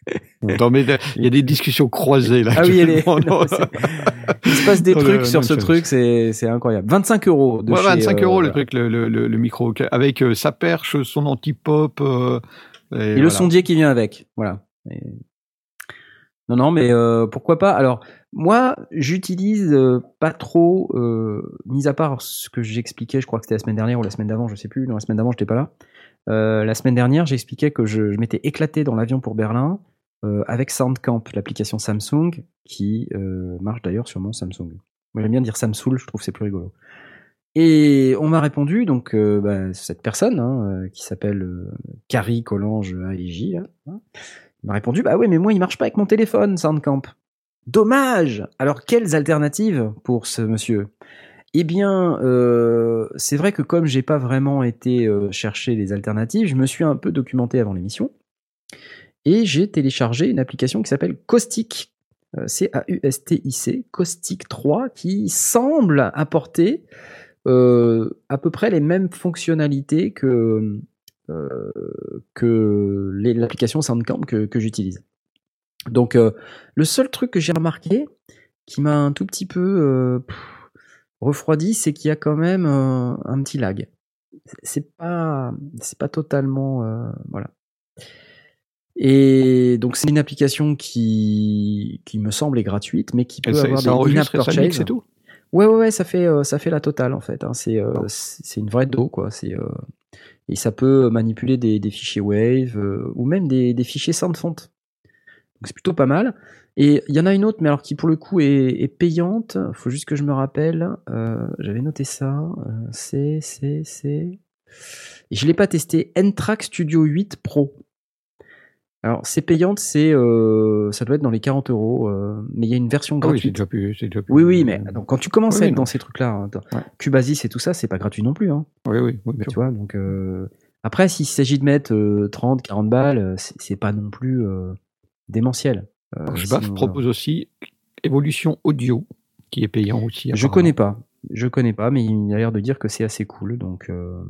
S1: (laughs)
S2: Non, mais il y a des discussions croisées là.
S1: Ah oui, non, Il se passe des (laughs)
S2: le-
S1: trucs sur ce truc, c'est c'est incroyable. 25 euros. De
S2: Ouais,
S1: chez,
S2: 25 euros
S1: euh,
S2: le truc, le, le, micro, avec euh, sa perche, son anti-pop. euh,
S1: Et, le sondier qui vient avec. Voilà. Et- Non, non, mais euh, pourquoi pas? Alors, moi, j'utilise euh, pas trop, euh, mis à part ce que j'expliquais, je crois que c'était la semaine dernière ou la semaine d'avant, je sais plus. Non, la semaine d'avant, j'étais pas là. Euh, la semaine dernière, j'expliquais que je, je m'étais éclaté dans l'avion pour Berlin euh, avec Soundcamp, l'application Samsung, qui euh, marche d'ailleurs sur mon Samsung. Moi, j'aime bien dire Samsung, je trouve c'est plus rigolo. Et on m'a répondu, donc euh, bah, cette personne hein, qui s'appelle Carrie Collange AIJ, hein, m'a répondu Bah oui, mais moi il marche pas avec mon téléphone, Soundcamp. Dommage Alors quelles alternatives pour ce monsieur? Eh bien, c'est vrai que comme j'ai pas vraiment été chercher les alternatives, je me suis un peu documenté avant l'émission et j'ai téléchargé une application qui s'appelle Caustic. Euh, C-A-U-S-T-I-C, Caustic 3, qui semble apporter euh, à peu près les mêmes fonctionnalités que, euh, que l'application Soundcamp que, j'utilise. Donc, le seul truc que j'ai remarqué qui m'a un tout petit peu refroidi, c'est qu'il y a quand même un petit lag. C'est- pas, c'est pas totalement, voilà. Et donc c'est une application qui, qui me semble est gratuite, mais qui peut
S2: ça,
S1: avoir
S2: ça
S1: des in-app purchase.
S2: et tout?
S1: Ouais, ouais, ouais, ça fait, euh, ça fait la totale en fait. hein. C'est, euh, c'est c'est une vraie do quoi. C'est euh, et ça peut manipuler des, des fichiers Wave euh, ou même des, des fichiers SoundFont. Donc c'est plutôt pas mal. Et il y en a une autre, mais alors qui pour le coup est, est payante. Faut juste que je me rappelle. Euh, J'avais noté ça. Euh, c'est, c'est, c'est. Je l'ai pas testé. N-Track Studio 8 Pro. Alors c'est payante, c'est, euh, ça doit être dans les 40 euros. euh, mais il y a une version
S2: Ah oui,
S1: gratuite.
S2: c'est déjà plus. c'est déjà plus-
S1: Oui, oui, mais donc, quand tu commences
S2: Oui,
S1: à être
S2: non.
S1: dans ces trucs-là, hein,
S2: Ouais.
S1: Cubasis et tout ça, c'est pas gratuit non plus. Hein,
S2: Oui, oui, oui, bien
S1: tu
S2: sûr.
S1: vois, donc euh, après, s'il s'agit de mettre euh, 30, 40 balles, euh, c'est pas non plus euh, démentiel. Euh, sinon, voilà.
S2: propose aussi Évolution Audio, qui est payant aussi.
S1: Je connais pas, je connais pas, mais il a l'air de dire que c'est assez cool, donc euh,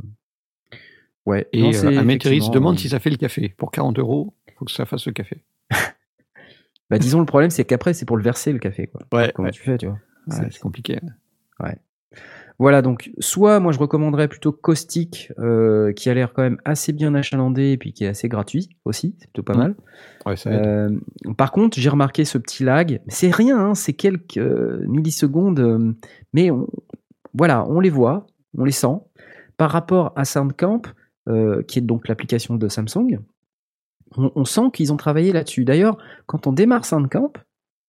S1: ouais.
S2: Et
S1: non,
S2: euh, Améthéris demande
S1: euh,
S2: si ça fait le café. Pour 40 euros, faut que ça fasse le café. (laughs)
S1: Bah, disons le problème, c'est qu'après, c'est pour le verser le café, quoi.
S2: Ouais,
S1: Comment tu fais, tu vois
S2: c'est c'est compliqué.
S1: Voilà, donc soit moi je recommanderais plutôt Caustic, euh, qui a l'air quand même assez bien achalandé et puis qui est assez gratuit aussi, c'est plutôt pas
S2: Mhm.
S1: mal.
S2: Ouais, ça.
S1: Euh, par contre, j'ai remarqué ce petit lag. C'est rien, hein, c'est quelques euh, millisecondes, mais on, voilà, on les voit, on les sent. Par rapport à Soundcamp, qui est donc l'application de Samsung, on, on sent qu'ils ont travaillé là-dessus. D'ailleurs, quand on démarre Soundcamp,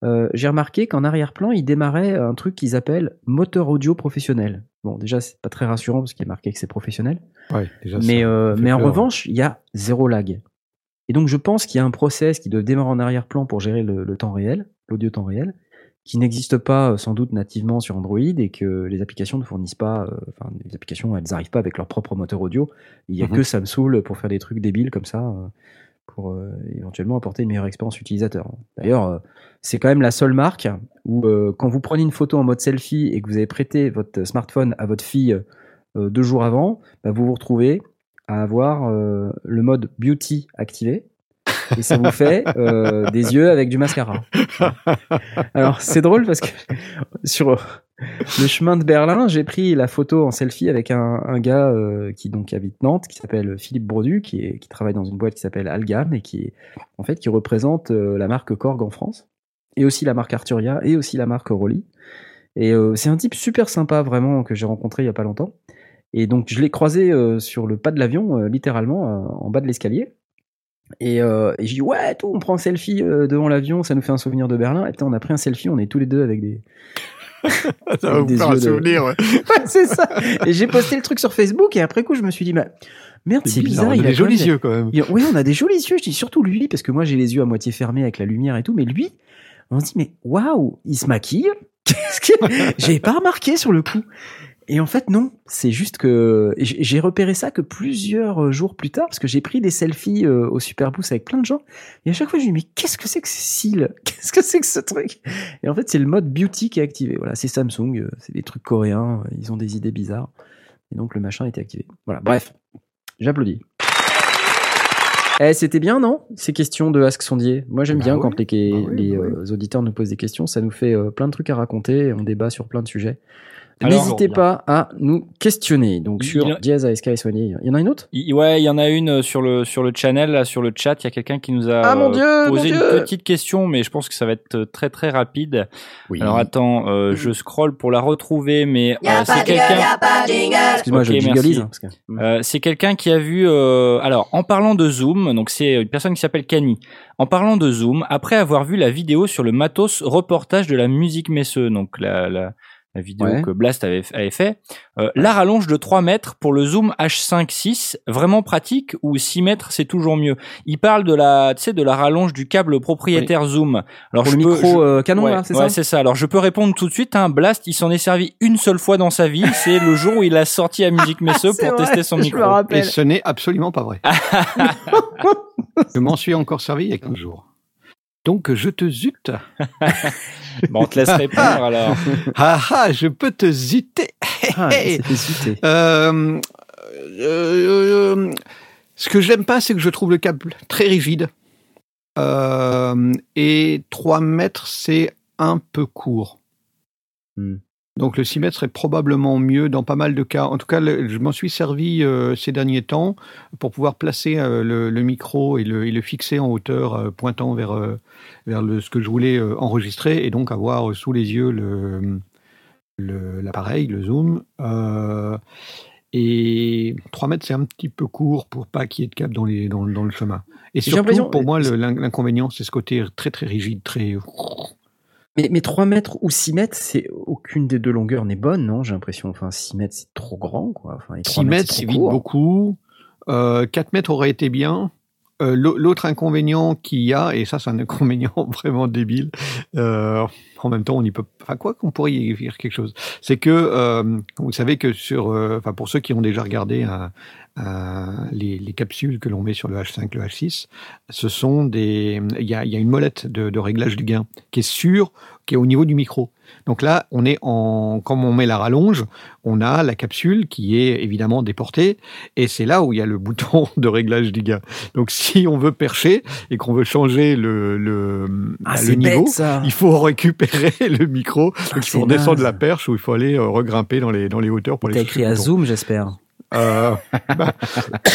S1: euh, j'ai remarqué qu'en arrière-plan, ils démarraient un truc qu'ils appellent moteur audio professionnel. Bon, déjà, c'est pas très rassurant parce qu'il est marqué que c'est professionnel.
S2: Ouais, déjà,
S1: Mais,
S2: ça-
S1: euh, mais en
S2: peur.
S1: revanche, il y a zéro lag. Et donc, je pense qu'il y a un process qui doit démarrer en arrière-plan pour gérer le, le temps réel, l'audio temps réel, qui n'existe pas euh, sans doute nativement sur Android et que les applications ne fournissent pas. euh, Enfin, les applications, elles n'arrivent pas avec leur propre moteur audio. Il y a
S2: Mhm.
S1: que Samsung pour faire des trucs débiles comme ça, pour euh, éventuellement apporter une meilleure expérience utilisateur. D'ailleurs, euh, c'est quand même la seule marque où, euh, quand vous prenez une photo en mode selfie et que vous avez prêté votre smartphone à votre fille deux jours avant, bah, vous vous retrouvez à avoir euh, le mode beauty activé et ça vous fait (laughs) euh, des yeux avec du mascara. Alors c'est drôle parce que sur le chemin de Berlin, j'ai pris la photo en selfie avec un, gars euh, qui donc habite Nantes, qui s'appelle Philippe Brodu, qui, travaille dans une boîte qui s'appelle Algam et qui en fait qui représente euh, la marque Korg en France et aussi la marque Arturia et aussi la marque Rolly. Et euh, c'est un type super sympa vraiment que j'ai rencontré il y a pas longtemps. Et donc je l'ai croisé sur le pas de l'avion, littéralement en bas de l'escalier. Et, euh, et j'ai dit ouais, tout, on prend un selfie devant l'avion, ça nous fait un souvenir de Berlin. Et on a pris un selfie, on est tous les deux avec des. (laughs)
S2: Ça va vous faire un
S1: de-
S2: souvenir. ouais. (laughs)
S1: Ouais, c'est ça. Et j'ai posté le truc sur Facebook et après coup je me suis dit bah, merde, c'est bizarre.
S2: On a
S1: il a
S2: des jolis
S1: même-
S2: yeux quand même.
S1: Oui, on a des jolis yeux. Je dis surtout lui parce que moi j'ai les yeux à moitié fermés avec la lumière et tout, mais lui, on se dit mais waouh, il se maquille. (laughs) Qu'est-ce que j'ai pas remarqué sur le coup. Et en fait non, c'est juste que j'ai repéré ça que plusieurs euh, jours plus tard parce que j'ai pris des selfies euh, au Superboost avec plein de gens et à chaque fois je me dis mais qu'est-ce que c'est que ces cils? (laughs) Qu'est-ce que c'est que ce truc? Et en fait c'est le mode beauty qui est activé. Voilà, c'est Samsung, euh, c'est des trucs coréens, ils ont des idées bizarres et donc le machin était activé. Voilà, bref, j'applaudis. Eh, c'était bien, non? Ces questions de Ask Sondier. Moi, j'aime
S2: Bah
S1: bien
S2: oui.
S1: quand les,
S2: Bah oui,
S1: les
S2: bah
S1: auditeurs nous posent des questions. Ça nous fait plein de trucs à raconter. On débat sur plein de sujets. N'hésitez pas à nous questionner. Donc,
S5: Il-
S1: sur Diaz, ASK et Soigné. Il y en a une autre?
S5: Il- Ouais, il y en a une euh, sur le sur le channel, là, sur le chat. Il y a quelqu'un qui nous a
S1: Ah, mon Dieu,
S5: posé
S1: mon
S5: une petite question, mais je pense que ça va être euh, très très rapide.
S1: Oui.
S5: Alors attends, euh, je scroll pour la retrouver, mais euh,
S6: pas
S5: c'est quelqu'un.
S1: Excuse-moi, je hein, que-
S5: Euh, c'est quelqu'un qui a vu. euh, alors, en parlant de Zoom, donc c'est une personne qui s'appelle Cani. En parlant de Zoom, après avoir vu la vidéo sur le matos reportage de la musique Messeux, donc la, la, la vidéo
S1: Ouais.
S5: que Blast avait, avait fait, euh, la rallonge de 3 mètres pour le Zoom H5.6, vraiment pratique ou 6 mètres, c'est toujours mieux. Il parle de la, tu sais, de la rallonge du câble propriétaire Zoom. Alors,
S1: Pour
S5: je
S1: le
S5: peux-
S1: micro
S5: je-
S1: euh, canon,
S5: ouais,
S1: là, c'est
S5: ouais,
S1: ça
S5: c'est ça. Alors je peux répondre tout de suite. Hein, Blast, il s'en est servi une seule fois dans sa vie. C'est le jour où il a sorti la musique (laughs) Messeux pour
S1: vrai,
S5: tester son
S1: je
S5: micro.
S1: me rappelle.
S2: Et ce n'est absolument pas vrai. (laughs) je m'en suis encore servi il y a 15 jours. Donc, je te zute. (laughs)
S5: Bon, on te laisse répondre (laughs) alors.
S2: Ah ah, je peux te zuter.
S1: Ah, (laughs) citer.
S2: Euh, euh, euh, ce que j'aime pas, c'est que je trouve le câble très rigide. Euh, et 3 mètres, c'est un peu court.
S1: Hmm.
S2: Donc le 6 mètres serait probablement mieux dans pas mal de cas. En tout cas, le- je m'en suis servi euh, ces derniers temps pour pouvoir placer euh, le, le micro et le, et le fixer en hauteur euh, pointant vers, vers ce que je voulais enregistrer et donc avoir sous les yeux l'appareil, le, zoom. Et 3 mètres, c'est un petit peu court pour pas qu'il y ait de câble dans, les, dans, dans le chemin. Et surtout, pour moi, l'inconvénient, c'est ce côté très très rigide, très...
S1: Mais, mais 3 mètres ou 6 mètres, c'est aucune des deux longueurs n'est bonne, non? J'ai l'impression. Enfin, 6 mètres, c'est trop grand, quoi. Enfin, et 3
S2: 6 mètres,
S1: c'est
S2: vite beaucoup. Euh, 4 mètres aurait été bien. Euh, l'au- L'autre inconvénient qu'il y a, et ça c'est un (laughs) inconvénient vraiment débile, euh, en même temps on y peut, enfin quoi qu'on pourrait y dire quelque chose, c'est que euh, vous savez que sur, euh, enfin pour ceux qui ont déjà regardé un- les, les capsules que l'on met sur le H5, le H6, ce sont des, il y a, une molette de, de réglage du gain qui est sûre, qui est au niveau du micro. Donc là, on est en, comme on met la rallonge, on a la capsule qui est évidemment déportée, et c'est là où il y a le (laughs) bouton de réglage du gain. Donc si on veut percher et qu'on veut changer le, le,
S1: Ah,
S2: le niveau,
S1: bête,
S2: il faut (laughs) récupérer le micro, donc il faut redescendre la perche ou il faut aller euh, regrimper dans les, dans les hauteurs pour
S1: T'as
S2: aller
S1: écrit à. Zoom, j'espère.
S2: Euh, bah,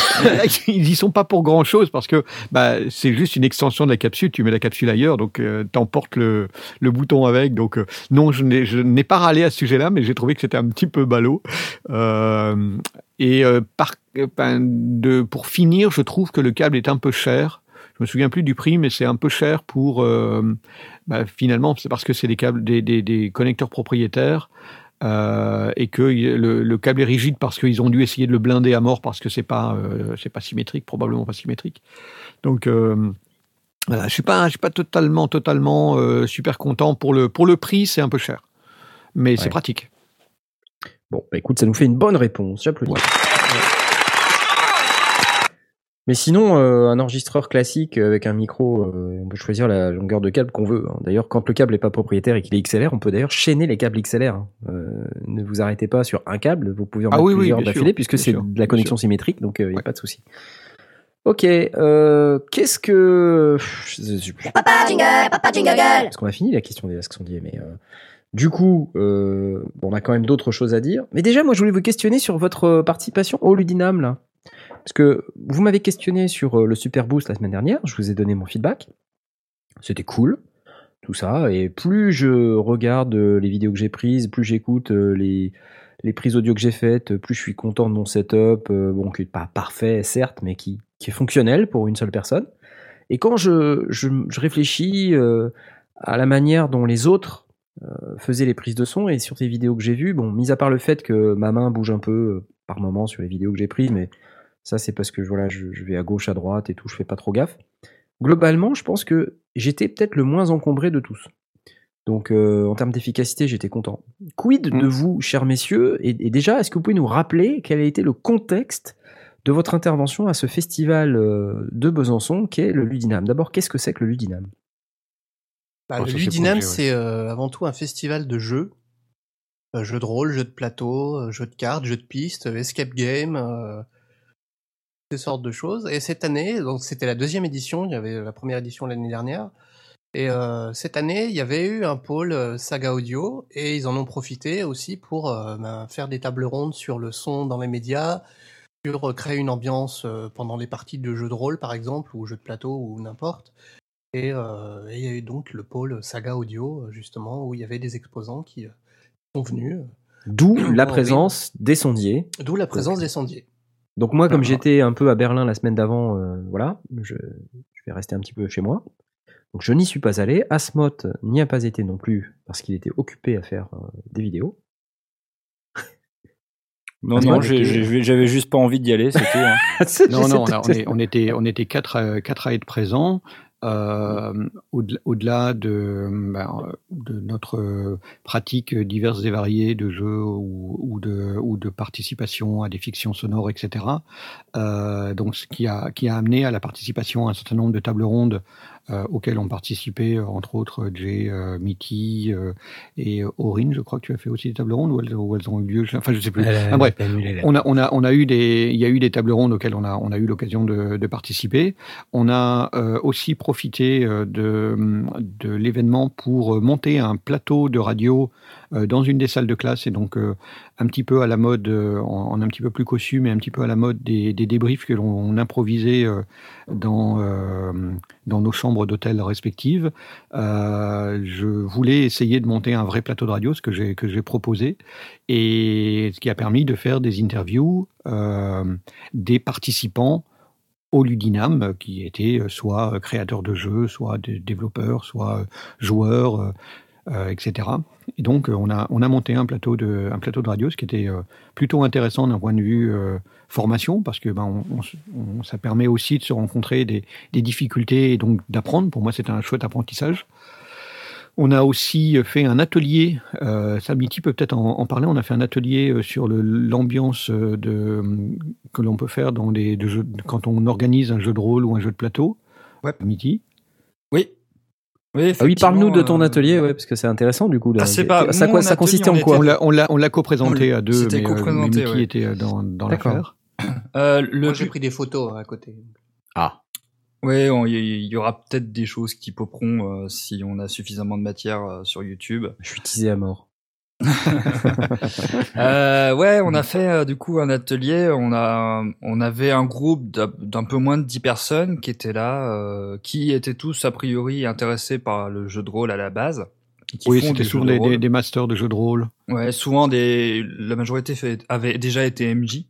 S2: (coughs) ils y sont pas pour grand chose parce que bah, c'est juste une extension de la capsule. Tu mets la capsule ailleurs, donc euh, t'emportes le, bouton avec. Donc euh, non, je n'ai, pas râlé à ce sujet-là, mais j'ai trouvé que c'était un petit peu ballot. Euh, et ben, pour finir, je trouve que le câble est un peu cher. Je me souviens plus du prix, mais c'est un peu cher pour. bah, finalement, c'est parce que c'est des câbles, des connecteurs propriétaires. Euh, et que le, le câble est rigide parce qu'ils ont dû essayer de le blinder à mort parce que c'est pas euh, c'est pas symétrique probablement pas symétrique donc euh, voilà je suis pas je suis pas totalement totalement super content pour le pour le prix c'est un peu cher mais
S1: Ouais.
S2: c'est pratique
S1: Bon, bah écoute, ça nous fait une bonne réponse. J'applaudis.
S2: Ouais.
S1: Mais sinon, euh, un enregistreur classique avec un micro, euh, on peut choisir la longueur de câble qu'on veut. hein. D'ailleurs, quand le câble n'est pas propriétaire et qu'il est XLR, on peut d'ailleurs chaîner les câbles XLR. hein. Euh, ne vous arrêtez pas sur un câble, vous pouvez en
S2: Ah
S1: mettre
S2: oui, oui,
S1: plusieurs
S2: bien
S1: d'affilée puisque c'est de la connexion symétrique, donc il n'y a
S2: Ouais.
S1: pas de souci. Ok, euh, qu'est-ce que...
S6: Papa jingle, papa jingle.
S1: parce qu'on a fini la question des Ask Sondier, mais euh, du coup, euh, bon, on a quand même d'autres choses à dire. Mais déjà, moi, je voulais vous questionner sur votre euh, participation au Ludinam, là. Parce que vous m'avez questionné sur euh, le Super Boost la semaine dernière, je vous ai donné mon feedback. C'était cool, tout ça. Et plus je regarde euh, les vidéos que j'ai prises, plus j'écoute euh, les, prises audio que j'ai faites, plus je suis content de mon setup, bon, qui n'est pas parfait, certes, mais qui, est fonctionnel pour une seule personne. Et quand je, réfléchis à la manière dont les autres faisaient les prises de son, et sur les vidéos que j'ai vues, bon, mis à part le fait que ma main bouge un peu par moment sur les vidéos que j'ai prises, mais ça c'est parce que voilà, je, je vais à gauche, à droite et tout, je fais pas trop gaffe. Globalement, je pense que j'étais peut-être le moins encombré de tous. Donc, euh, en termes d'efficacité, j'étais content. Quid de
S2: Mm.
S1: vous, chers messieurs? Et, et déjà, est-ce que vous pouvez nous rappeler quel a été le contexte de votre intervention à ce festival euh, de Besançon qu'est le Ludinam? D'abord, qu'est-ce que c'est que le Ludinam?
S4: Bah,
S2: Oh,
S4: le Ludinam, c'est euh, avant tout un festival de jeux. Euh, jeux de rôle, jeux de plateau, jeux de cartes, jeux de pistes, euh, escape game. Ces sortes de choses. Et cette année, donc c'était la deuxième édition, il y avait la première édition l'année dernière. Et euh, cette année, il y avait eu un pôle euh, saga audio et ils en ont profité aussi pour euh, ben, faire des tables rondes sur le son dans les médias, sur créer une ambiance pendant les parties de jeux de rôle par exemple, ou jeux de plateau ou n'importe. Et, euh, et il y a eu donc le pôle saga audio justement où il y avait des exposants qui sont venus.
S1: D'où la
S4: oui.
S1: présence des sondiers.
S4: D'où la présence des sondiers.
S1: Donc moi, comme j'étais un peu à Berlin la semaine d'avant, euh, voilà, je, je vais rester un petit peu chez moi. Donc je n'y suis pas allé. Asmot n'y a pas été non plus parce qu'il était occupé à faire euh, des vidéos.
S5: Non, non, j'avais juste pas envie d'y aller, tout. hein. (laughs)
S2: Non, non, on, a- on est- on était, on était quatre, à- quatre à être présents. Euh, au-delà, de, ben, euh, de notre euh, pratique diverses et variées de jeux ou, ou de, ou de participation à des fictions sonores, etc. Donc, ce qui a, qui a amené à la participation à un certain nombre de tables rondes auxquelles ont participé, entre autres, Jay, Mitty et Aurine. Je crois que tu as fait aussi des tables rondes où elles, où elles ont eu lieu. Enfin, je sais plus. Ah, bref. On a, on a, on a eu des, il y a eu des tables rondes auxquelles on a, on a eu l'occasion de, de participer. On a euh, aussi profité euh, de, de l'événement pour euh, monter un plateau de radio euh, dans une des salles de classe et donc un petit peu à la mode, en, un petit peu plus cossu, mais un petit peu à la mode des, débriefs que l'on improvisait dans, nos chambres d'hôtel respectives. Je voulais essayer de monter un vrai plateau de radio, ce que j'ai proposé et ce qui a permis de faire des interviews des participants au Ludinam, qui étaient euh, soit créateurs de jeux, soit des développeurs, soit euh, euh, euh, etc. Et donc, euh, on a, on a monté un plateau, de, un plateau de radio, ce qui était euh, plutôt intéressant d'un point de vue euh, formation, parce que ben, ça permet aussi de se rencontrer des, des difficultés et donc d'apprendre. Pour moi, c'est un chouette apprentissage. On a aussi fait un atelier, euh, Samiti peut peut-être en, en parler, on a fait un atelier euh, sur l'ambiance euh, de, que l'on peut faire dans de jeux, quand on organise un jeu de rôle ou un jeu de plateau.
S3: Ouais.
S2: Samiti.
S3: Oui. Oui,
S1: Ah oui, parle-nous de ton atelier,
S3: euh,
S1: ouais, parce que c'est intéressant du coup. là.
S3: Ah, pas
S1: ça, quoi- consistait
S3: on
S1: en quoi
S2: On l'a, co-présenté à deux, mais, euh, mais
S3: co-présenté,
S2: Mickey
S3: ouais.
S2: était euh, dans, l'affaire.
S3: euh, le
S4: Moi, j'ai pris des photos hein, à côté.
S1: Ah.
S3: Ouais, on- il y, aura peut-être des choses qui poperont euh, si on a suffisamment de matière euh, sur YouTube.
S1: Je suis teasé à mort. (laughs)
S3: Euh, ouais, on a fait euh, du coup un atelier. On a, on avait un groupe d'un peu moins de 10 personnes qui étaient là, euh, qui étaient tous a priori intéressés par le jeu de rôle à la base. qui
S2: Oui, c'était
S3: des
S2: souvent
S3: de
S2: des, masters de jeux de rôle.
S3: Ouais, souvent des, la majorité fait, avait déjà été MJ.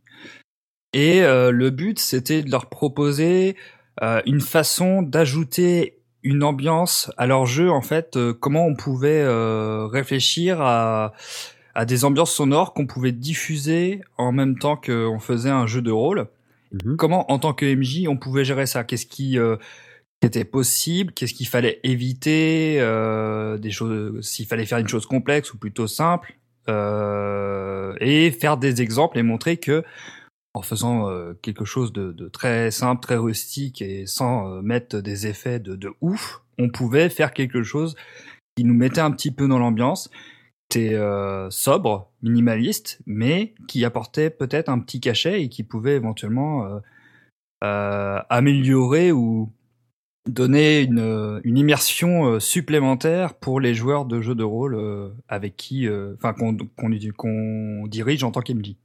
S3: Et euh, le but, c'était de leur proposer euh, une façon d'ajouter une ambiance à leur jeu. En fait, euh, comment on pouvait euh, réfléchir à, à des ambiances sonores qu'on pouvait diffuser en même temps qu'on faisait un jeu de rôle.
S1: Mhm.
S3: Comment, en tant que MJ, on pouvait gérer ça? Qu'est-ce qui euh, était possible? Qu'est-ce qu'il fallait éviter? Euh, Des choses, s'il fallait faire une chose complexe ou plutôt simple? Euh, et faire des exemples et montrer que en faisant euh, quelque chose de, très simple, très rustique et sans euh, mettre des effets de, ouf, on pouvait faire quelque chose qui nous mettait un petit peu dans l'ambiance. C'était euh, sobre, minimaliste, mais qui apportait peut-être un petit cachet et qui pouvait éventuellement euh, améliorer ou donner une, immersion supplémentaire pour les joueurs de jeux de rôle avec qui, enfin, qu'on dirige en tant qu'MJ.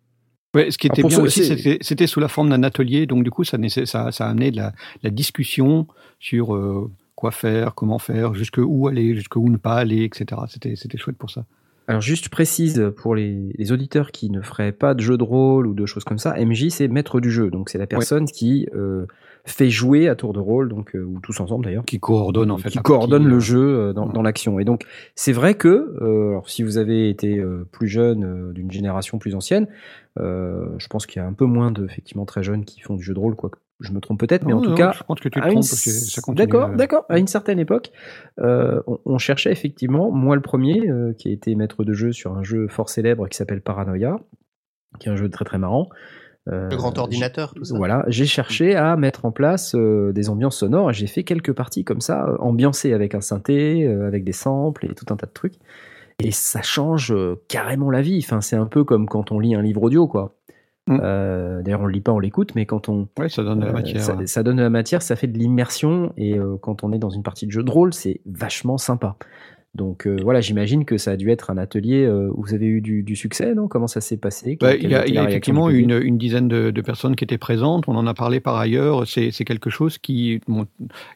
S2: Ouais, ce qui
S1: Ah,
S2: était bien aussi, c'était sous la forme d'un atelier, donc du coup, ça, ça, ça a amené de la, la discussion sur euh, quoi faire, comment faire, jusque où aller, jusque où ne pas aller, etc. C'était chouette pour ça.
S1: Alors juste précise pour les, les auditeurs qui ne feraient pas de jeu de rôle ou de choses comme ça, MJ c'est maître du jeu, donc c'est la personne qui euh, fait jouer à tour de rôle, donc euh, ou tous ensemble d'ailleurs,
S2: Qui coordonne en fait.
S1: qui coordonne le
S2: euh,
S1: jeu euh, dans, dans l'action. Et donc c'est vrai que, alors si vous avez été plus jeune, d'une génération plus ancienne, je pense qu'il y a un peu moins de effectivement très jeunes qui font du jeu de rôle, quoi. Je me trompe peut-être, mais
S2: non,
S1: en tout
S2: non,
S1: cas,
S2: je pense que tu te
S1: une
S2: trompes parce que ça continue.
S1: D'accord, d'accord. À une certaine époque, euh, on, on cherchait effectivement, moi le premier, euh, qui a été maître de jeu sur un jeu fort célèbre qui s'appelle Paranoia, qui est un jeu très très marrant. Euh,
S4: Le grand ordinateur, tout ça.
S1: Voilà, j'ai cherché à mettre en place euh, des ambiances sonores et j'ai fait quelques parties comme ça, ambiancées avec un synthé, euh, avec des samples et tout un tas de trucs. Et ça change euh, carrément la vie. Enfin, c'est un peu comme quand on lit un livre audio, quoi.
S2: Mm.
S1: Euh, D'ailleurs, on le lit pas, on l'écoute, mais quand on
S2: Ouais, ça donne de la
S1: euh,
S2: matière.
S1: ça, ça donne de la matière, ça fait de l'immersion, et euh, quand on est dans une partie de jeu de rôle, c'est vachement sympa. Donc euh, voilà, j'imagine que ça a dû être un atelier euh, où vous avez eu du, du succès, non? Comment ça s'est passé?
S2: Bah, il y a, y a effectivement une, une dizaine de, de personnes qui étaient présentes. On en a parlé par ailleurs. C'est quelque chose qui. bon,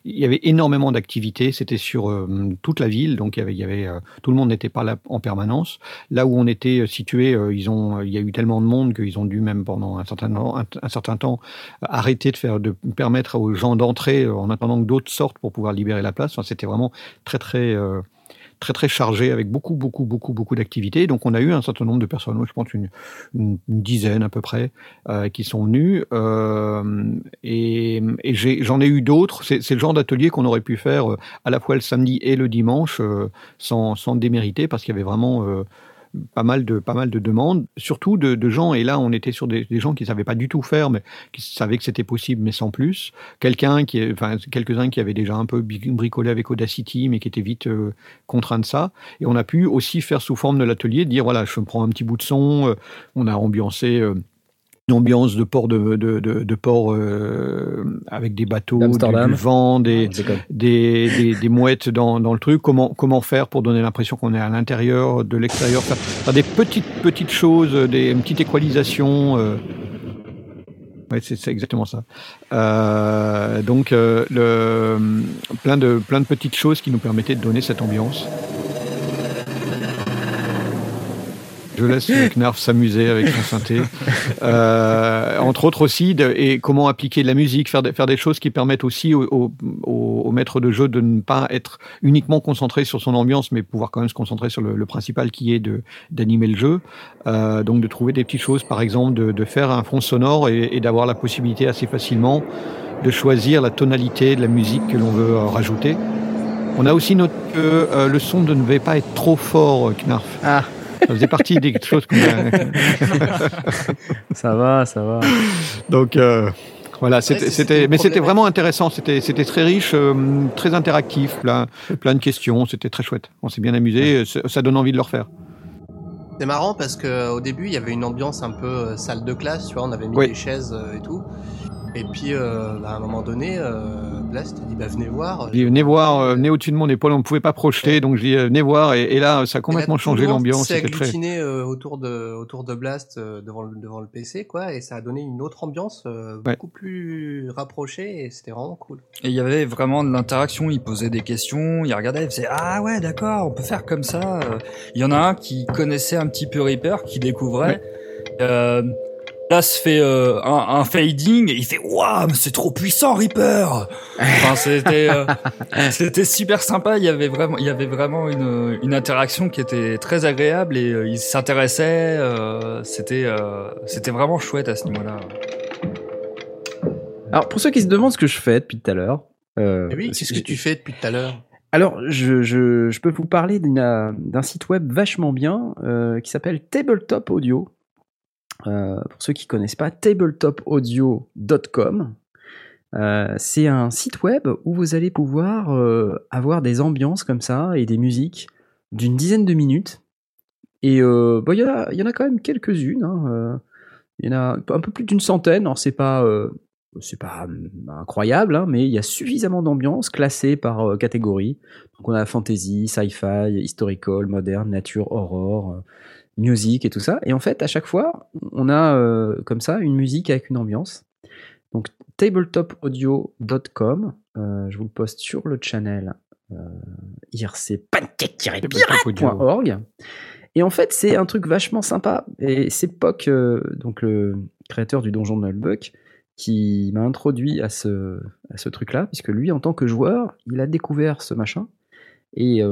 S2: il y avait énormément d'activités. C'était sur euh, toute la ville, donc il y avait, il y avait euh, tout le monde n'était pas là en permanence. Là où on était situé, ils ont, il y a eu tellement de monde qu'ils ont dû même pendant un certain temps, un, un certain temps arrêter de faire, de permettre aux gens d'entrer en attendant que d'autres sortent pour pouvoir libérer la place. Enfin, C'était vraiment très très euh, très très chargé avec beaucoup beaucoup beaucoup beaucoup d'activités. Donc on a eu un certain nombre de personnes, je pense une, dizaine à peu près, euh, qui sont venues. Euh, et j'en ai, eu d'autres. C'est le genre d'atelier qu'on aurait pu faire euh, à la fois le samedi et le dimanche sans, sans démériter parce qu'il y avait vraiment pas mal de pas mal de demandes, surtout de, de gens. Et là, on était sur des, gens qui savaient pas du tout faire, mais qui savaient que c'était possible, mais sans plus. Quelqu'un qui, enfin quelques-uns qui avaient déjà un peu bricolé avec Audacity, mais qui étaient vite euh, contraints de ça. Et on a pu aussi faire sous forme de l'atelier, dire voilà, je prends un petit bout de son. euh, on a ambiancé. euh, ambiance de port de, de, de, de port euh, avec des bateaux, du, vent, des,
S1: déconne.
S2: des, des, des mouettes dans, dans le truc. Comment, comment faire pour donner l'impression qu'on est à l'intérieur, de l'extérieur, faire, faire des petites petites choses, des une petite équalisation. Euh. Ouais, c'est c'est exactement ça. Euh, donc le, plein de plein de petites choses qui nous permettaient de donner cette ambiance. Je laisse le Knarf s'amuser avec son synthé. Euh, entre autres aussi, de, et comment appliquer de la musique, faire, des- faire des choses qui permettent aussi au, au, au- maître de jeu de ne pas être uniquement concentré sur son ambiance, mais pouvoir quand même se concentrer sur le, le principal qui est de d'animer le jeu. Euh, donc de trouver des petites choses, par exemple, de, de faire un fond sonore et, et d'avoir la possibilité assez facilement de choisir la tonalité de la musique que l'on veut euh, rajouter. On a aussi noté que euh, le son ne devait pas être trop fort, Knarf.
S1: Ah.
S2: Ça faisait partie des (laughs) choses qu'on a...
S1: Ça va, ça va.
S2: Donc euh, voilà, c'était, mais c'était vraiment intéressant. C'était, c'était très riche, euh, très interactif, plein, plein de questions. C'était très chouette. On s'est bien amusé. Ça, ça donne envie de le refaire.
S4: C'est marrant parce que au début il y avait une ambiance un peu euh, salle de classe, tu vois, on avait mis
S2: Oui.
S4: des chaises et tout. Et puis euh, bah, à un moment donné, euh, Blast a dit bah venez voir.
S2: Je dis, venez voir, euh, venez au-dessus de mon épaule. On ne pouvait pas projeter, donc je dis, euh, venez voir. Et, et là, ça a complètement
S4: là,
S2: changé l'ambiance.
S4: s'est
S2: C'était très.
S4: agglutiné euh, autour de autour de Blast euh, devant le devant le PC quoi, et ça a donné une autre ambiance euh,
S2: Ouais.
S4: beaucoup plus rapprochée et c'était vraiment cool.
S3: Et il y avait vraiment de l'interaction, il posait des questions, il regardait, il faisait Ah ouais, d'accord, on peut faire comme ça. Euh, Il y en a un qui connaissait un petit peu Reaper, qui découvrait. Euh, là, se fait euh, un, un fading, et il fait Waouh, mais c'est trop puissant, Reaper (laughs) Enfin, c'était euh, c'était super sympa. Il y avait vraiment, il y avait vraiment une, une interaction qui était très agréable et euh, il s'intéressait. euh, c'était euh, c'était vraiment chouette à ce niveau-là.
S1: Alors, pour ceux qui se demandent ce que je fais depuis tout à l'heure. euh,
S4: Et oui, qu'est-ce que tu fais depuis tout à l'heure?
S1: Alors, je, je, je peux vous parler d'un site web vachement bien euh, qui s'appelle Tabletop Audio. Euh, pour ceux qui connaissent pas, tabletopaudio.com. Euh, c'est un site web où vous allez pouvoir euh, avoir des ambiances comme ça et des musiques d'une dizaine de minutes. Et bah, il y, a- il y en a quand même quelques-unes. hein, Il y en a un peu plus d'une centaine. Alors, c'est pas. c'est pas hum, incroyable, hein, mais il y a suffisamment d'ambiance classée par catégorie. Donc on a fantasy, sci-fi, historical, moderne, nature, horror, music et tout ça. Et en fait, à chaque fois, on a euh, comme ça une musique avec une ambiance. Donc tabletopaudio.com, euh, je vous le poste sur le channel euh, irc-pancake-pirate.org. Et en fait, c'est un truc vachement sympa. Et c'est Poc, euh, donc le créateur du donjon de Nullbuck, qui m'a introduit à ce, à ce truc-là, puisque lui, en tant que joueur, il a découvert ce machin et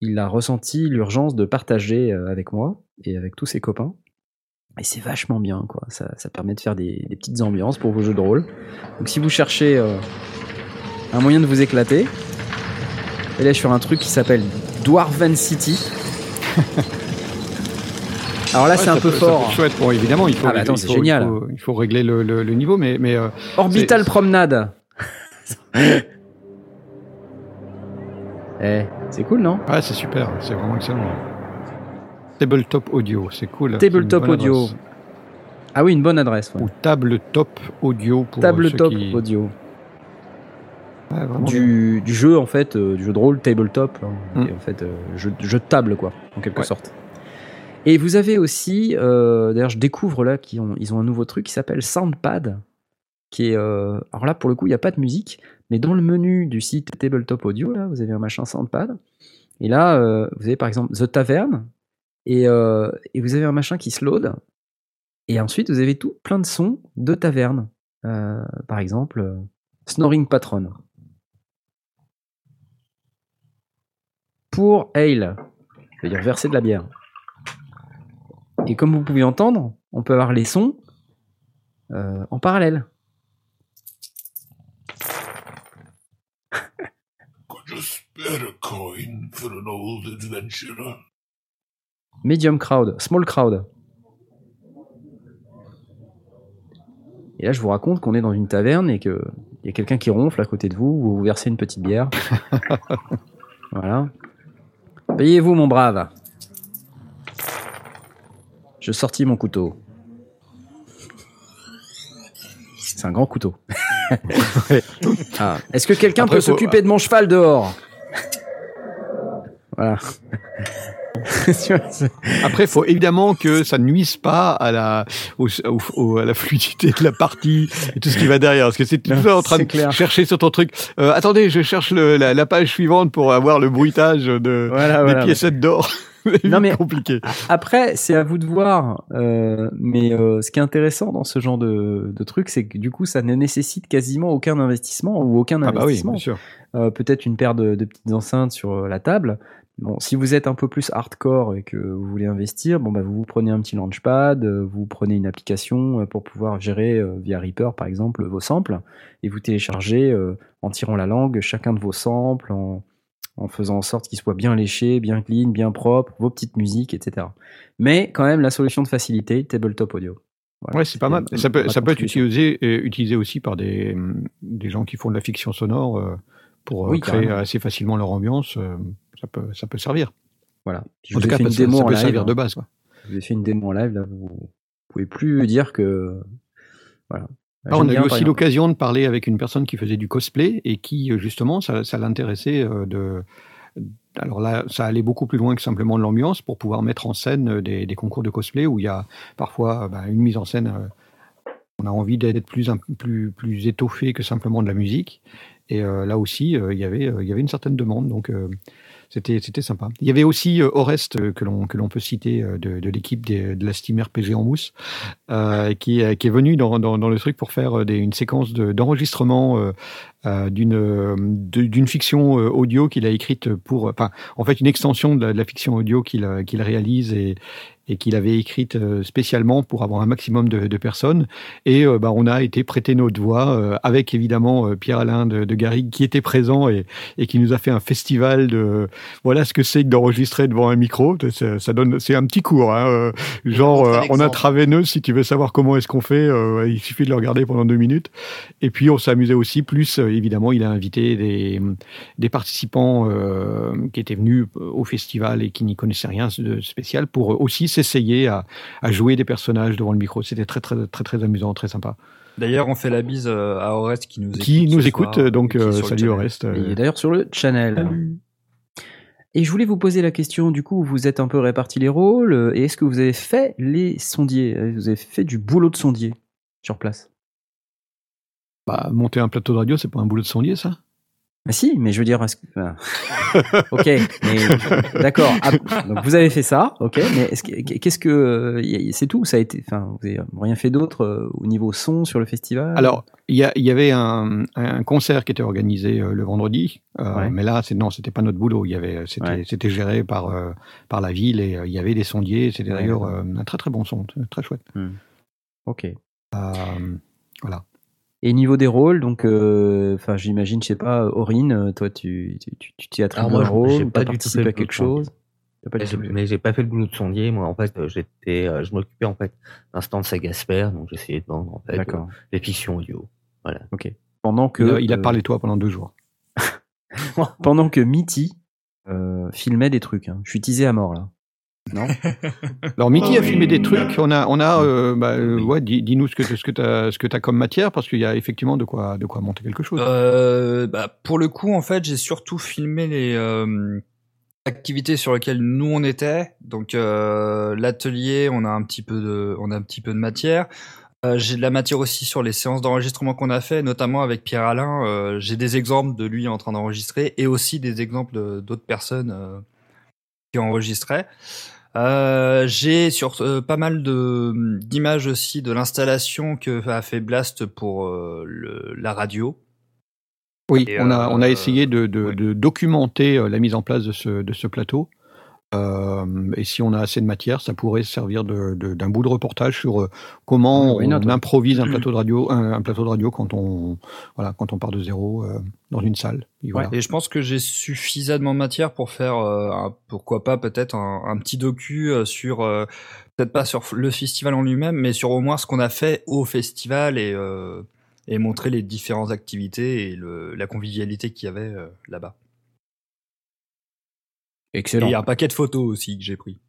S1: il a ressenti l'urgence de partager euh, avec moi et avec tous ses copains. Et c'est vachement bien, quoi. Ça, ça permet de faire des, des petites ambiances pour vos jeux de rôle. Donc si vous cherchez euh, un moyen de vous éclater, allez sur un truc qui s'appelle Dwarven City. (laughs) Alors là,
S2: Ouais,
S1: c'est un peu
S2: peut-
S1: fort.
S2: être chouette. Bon, évidemment, il faut.
S1: Ah bah attends, c'est génial.
S2: Il faut, il faut régler le, le, le niveau, mais mais euh,
S1: Orbital Promenade. (laughs) eh, c'est cool, non
S2: ouais, c'est super. C'est vraiment excellent. Tabletop audio, c'est cool.
S1: Tabletop
S2: une bonne
S1: Audio.
S2: adresse.
S1: Ah oui, une bonne adresse. ouais.
S2: Ou table top audio pour
S1: Table
S2: ceux
S1: top
S2: qui-
S1: audio.
S2: Ouais.
S1: Du, du jeu, en fait, euh, du jeu de rôle tabletop. hein,
S2: Mm.
S1: et en fait, euh, jeu, jeu de table, quoi, en quelque
S2: Ouais.
S1: sorte. Et vous avez aussi, euh, d'ailleurs, je découvre là qu'ils ont, ils ont un nouveau truc qui s'appelle Soundpad. Qui est, euh, alors là, pour le coup, il n'y a pas de musique, mais dans le menu du site Tabletop Audio, là, vous avez un machin Soundpad. Et là, euh, vous avez par exemple The Tavern, et, euh, et vous avez un machin qui se load. Et ensuite, vous avez tout plein de sons de taverne. Euh, par exemple, Snoring Patron. Pour ale, ça veut dire verser de la bière. Et comme vous pouvez entendre, on peut avoir les sons en parallèle.
S8: You spare a coin for an old adventurer?
S1: Medium crowd, small crowd. Et là, je vous raconte qu'on est dans une taverne et qu'il y a quelqu'un qui ronfle à côté de vous, vous vous versez une petite bière. (laughs) voilà. Payez-vous, mon brave. Je sortis mon couteau. C'est un grand couteau. (laughs) (laughs) Ah. Est-ce que quelqu'un peut s'occuper de mon cheval dehors? Voilà. (laughs)
S2: Après, il faut évidemment que ça ne nuise pas à la, au- au- à la fluidité de la partie et tout ce qui va derrière. Parce que c'est toujours en train de
S1: clair.
S2: chercher sur ton truc. Euh, attendez, je cherche le- la, la page suivante pour avoir le bruitage de,
S1: Voilà,
S2: des
S1: voilà.
S2: piécettes d'or. (laughs)
S1: Non, mais-
S2: compliqué.
S1: Après, c'est à vous de voir. euh, mais euh, ce qui est intéressant dans ce genre de, de truc, c'est que du coup, ça ne nécessite quasiment aucun investissement ou aucun
S2: Ah bah oui,
S1: investissement.
S2: bien sûr.
S1: Euh, Peut-être une paire de, de petites enceintes sur euh, la table. Bon, si vous êtes un peu plus hardcore et que vous voulez investir, bon bah vous vous prenez un petit launchpad, euh, vous prenez une application euh, pour pouvoir gérer euh, via Reaper par exemple vos samples et vous téléchargez euh, en tirant la langue chacun de vos samples, en, en faisant en sorte qu'ils soient bien léchés, bien clean, bien propres, vos petites musiques, etc. Mais quand même la solution de facilité, tabletop audio. Voilà.
S2: Ouais, c'est pas mal. Ça peut,
S1: ma
S2: ça peut être utilisé, utilisé aussi par des, des gens qui font de la fiction sonore euh, pour
S1: Oui,
S2: créer assez facilement leur ambiance. Ça peut, ça peut servir.
S1: Voilà. Je
S2: En tout cas, ça,
S1: une
S2: ça
S1: démo en
S2: peut
S1: live.
S2: servir
S1: hein.
S2: de base. Quoi.
S1: Je vous ai fait une démo en live, là, vous pouvez plus dire que. Voilà.
S2: Ah, on a eu
S1: bien,
S2: aussi l'occasion de parler avec une personne qui faisait du cosplay et qui, euh, justement, ça, ça l'intéressait euh, de. Alors là, ça allait beaucoup plus loin que simplement de l'ambiance pour pouvoir mettre en scène euh, des, des concours de cosplay où il y a parfois bah, une mise en scène. on a envie d'être plus, plus, plus étoffé que simplement de la musique. Et euh, là aussi, euh, il y avait, euh, il y avait une certaine demande. Donc, c'était, sympa. Il y avait aussi euh, Orest, euh, que l'on, que l'on peut citer, euh, de, l'équipe de la Steam RPG en mousse, qui, qui est venu dans, dans, le truc pour faire une séquence de, d'enregistrement d'une, fiction audio qu'il a écrite pour, enfin, en fait, une extension de la, la fiction audio qu'il, qu'il réalise et, et qu'il avait écrite euh, spécialement pour avoir un maximum de, de personnes. Et euh, bah, on a été prêter notre voix euh, avec évidemment euh, Pierre-Alain de, de Garrigue qui était présent et, et qui nous a fait un festival de voilà ce que c'est que d'enregistrer devant un micro. Ça, ça donne, c'est un petit cours, hein, genre on a traveineuse si tu veux savoir comment est-ce qu'on fait, il suffit de le regarder pendant deux minutes. Et puis on s'amusait aussi. Plus évidemment, il a invité des, des participants qui étaient venus au festival et qui n'y connaissaient rien de spécial pour aussi s'essayer à, à jouer des personnages devant le micro. C'était très très très très amusant, très sympa.
S3: D'ailleurs, on fait la bise euh, à Orest qui nous écoute.
S2: Qui nous
S3: ce
S2: écoute,
S3: soir,
S2: donc
S3: et
S2: euh, salut au reste. euh,
S1: d'ailleurs sur le channel. Et je voulais vous poser la question, du coup, vous êtes un peu répartis les rôles, euh, et est-ce que vous avez fait les sondiers? Vous avez fait du boulot de sondier sur place?
S2: Bah, monter un plateau de radio, c'est pas un boulot de sondier, ça
S1: Ah si, mais je veux dire, que... enfin, (laughs) ok, mais d'accord. ah, donc vous avez fait ça, ok, mais est-ce que- qu'est-ce que c'est tout Ça a été, enfin, vous avez rien fait d'autre euh, au niveau son sur le festival?
S2: Alors, il y, avait un, un concert qui était organisé euh, le vendredi, euh,
S1: Ouais.
S2: mais là, c'est non, c'était pas notre boulot. Il y avait, c'était,
S1: Ouais.
S2: géré par par la ville et il y avait des sondiers. C'était
S1: Ouais,
S2: d'ailleurs un très très bon son, très chouette.
S1: Ok.
S2: Euh, voilà.
S1: Et niveau des rôles, donc, euh, enfin, j'imagine, je sais pas, Aurine, euh, toi, tu tu tu- tu t'y attribues un rôle,
S7: pas
S1: t'as
S7: du tout
S1: participé à quelque chose? Pas
S7: Mais j'ai- pas fait le boulot de sondier. Moi, en fait, euh, j'étais, euh, je m'occupais en fait d'un stand Sagasper, donc j'essayais de vendre en fait euh, des fictions audio. Voilà.
S1: Pendant que
S2: Il a, il a parlé de toi pendant deux jours. (laughs)
S1: pendant que Mitty euh, filmait des trucs. Hein. Je suis teasé à mort là. Non (laughs)
S2: Alors Mickey a filmé des trucs. On a, on a, euh, bah, euh, ouais, dis- dis-nous ce que ce que t'as, ce que t'as comme matière, parce qu'il y a effectivement de quoi, de quoi monter quelque chose.
S3: Euh, bah, pour le coup, en fait, j'ai surtout filmé les euh, activités sur lesquelles nous on était. Donc euh, l'atelier, on a un petit peu de, on a un petit peu de matière. Euh, j'ai de la matière aussi sur les séances d'enregistrement qu'on a fait, notamment avec Pierre Alain. Euh, j'ai des exemples de lui en train d'enregistrer et aussi des exemples d'autres personnes qui enregistraient. Euh, j'ai sur euh, pas mal de d'images aussi de l'installation que a fait Blast pour euh, le- la radio.
S2: Oui,
S3: Et,
S2: on a, on a essayé de, de,
S3: ouais.
S2: de documenter la mise en place de ce, de ce plateau. Euh, et si on a assez de matière, ça pourrait servir de- de- d'un bout de reportage sur euh, comment on, improvise un (clears throat) plateau de radio, un, un plateau de radio quand on, voilà, quand on part de zéro euh, dans une salle. Et voilà.
S3: Et je pense que j'ai suffisamment de matière pour faire, euh, un- pourquoi pas, peut-être un, un petit docu sur, peut-être pas sur le festival en lui-même, mais sur au moins ce qu'on a fait au festival et, et montrer les différentes activités et le, la convivialité qu'il y avait euh, Et
S1: Excellent.
S3: il y a un paquet de photos aussi que j'ai pris.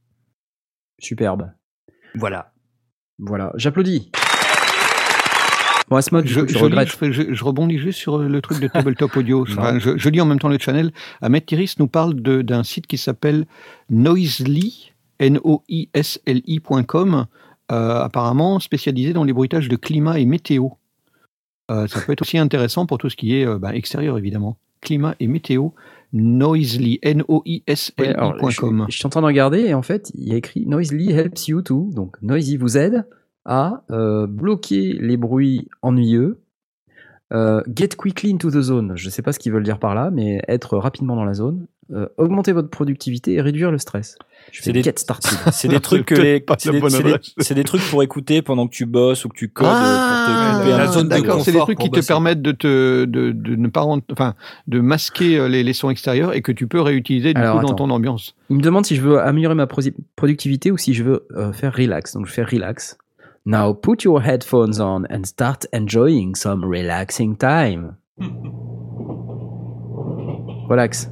S1: Superbe.
S3: Voilà.
S1: Voilà, j'applaudis. Bon, Asmod, du
S2: Je, je, lis-
S1: regrettes.
S2: je, je- je rebondis juste sur le truc de tabletop audio. (laughs) Enfin, je, je lis en même temps le channel. Ahmed Tiris nous parle de- d'un site qui s'appelle Noisely, N-O-I-S-L-I.com, euh, apparemment spécialisé dans les bruitages de climat et météo. Euh, ça peut être aussi intéressant pour tout ce qui est euh, ben, extérieur, évidemment. Climat et météo, Noisely,
S1: alors, je, suis en train de regarder et en fait, il a écrit Noisily helps you too. Donc, Noisy vous aide à euh, bloquer les bruits ennuyeux. euh, get quickly into the zone. Je sais pas ce qu'ils veulent dire par là, mais être rapidement dans la zone. Euh, augmenter votre productivité et réduire le stress. Je
S5: C'est
S1: fais
S5: des-. C'est des (laughs) trucs que les, c'est des, trucs pour écouter pendant que tu bosses ou que tu codes
S2: Ah,
S5: pour te
S3: la zone.
S2: D'accord, c'est des trucs qui te permettent de te de, de ne pas enfin de masquer euh, les, les sons extérieurs et que tu peux réutiliser du
S1: Alors,
S2: coup dans
S1: attends.
S2: ton ambiance.
S1: Il me demande si je veux améliorer ma productivité ou si je veux euh, faire relax. Donc je fais relax. Now put your headphones on and start enjoying some relaxing time. Relax.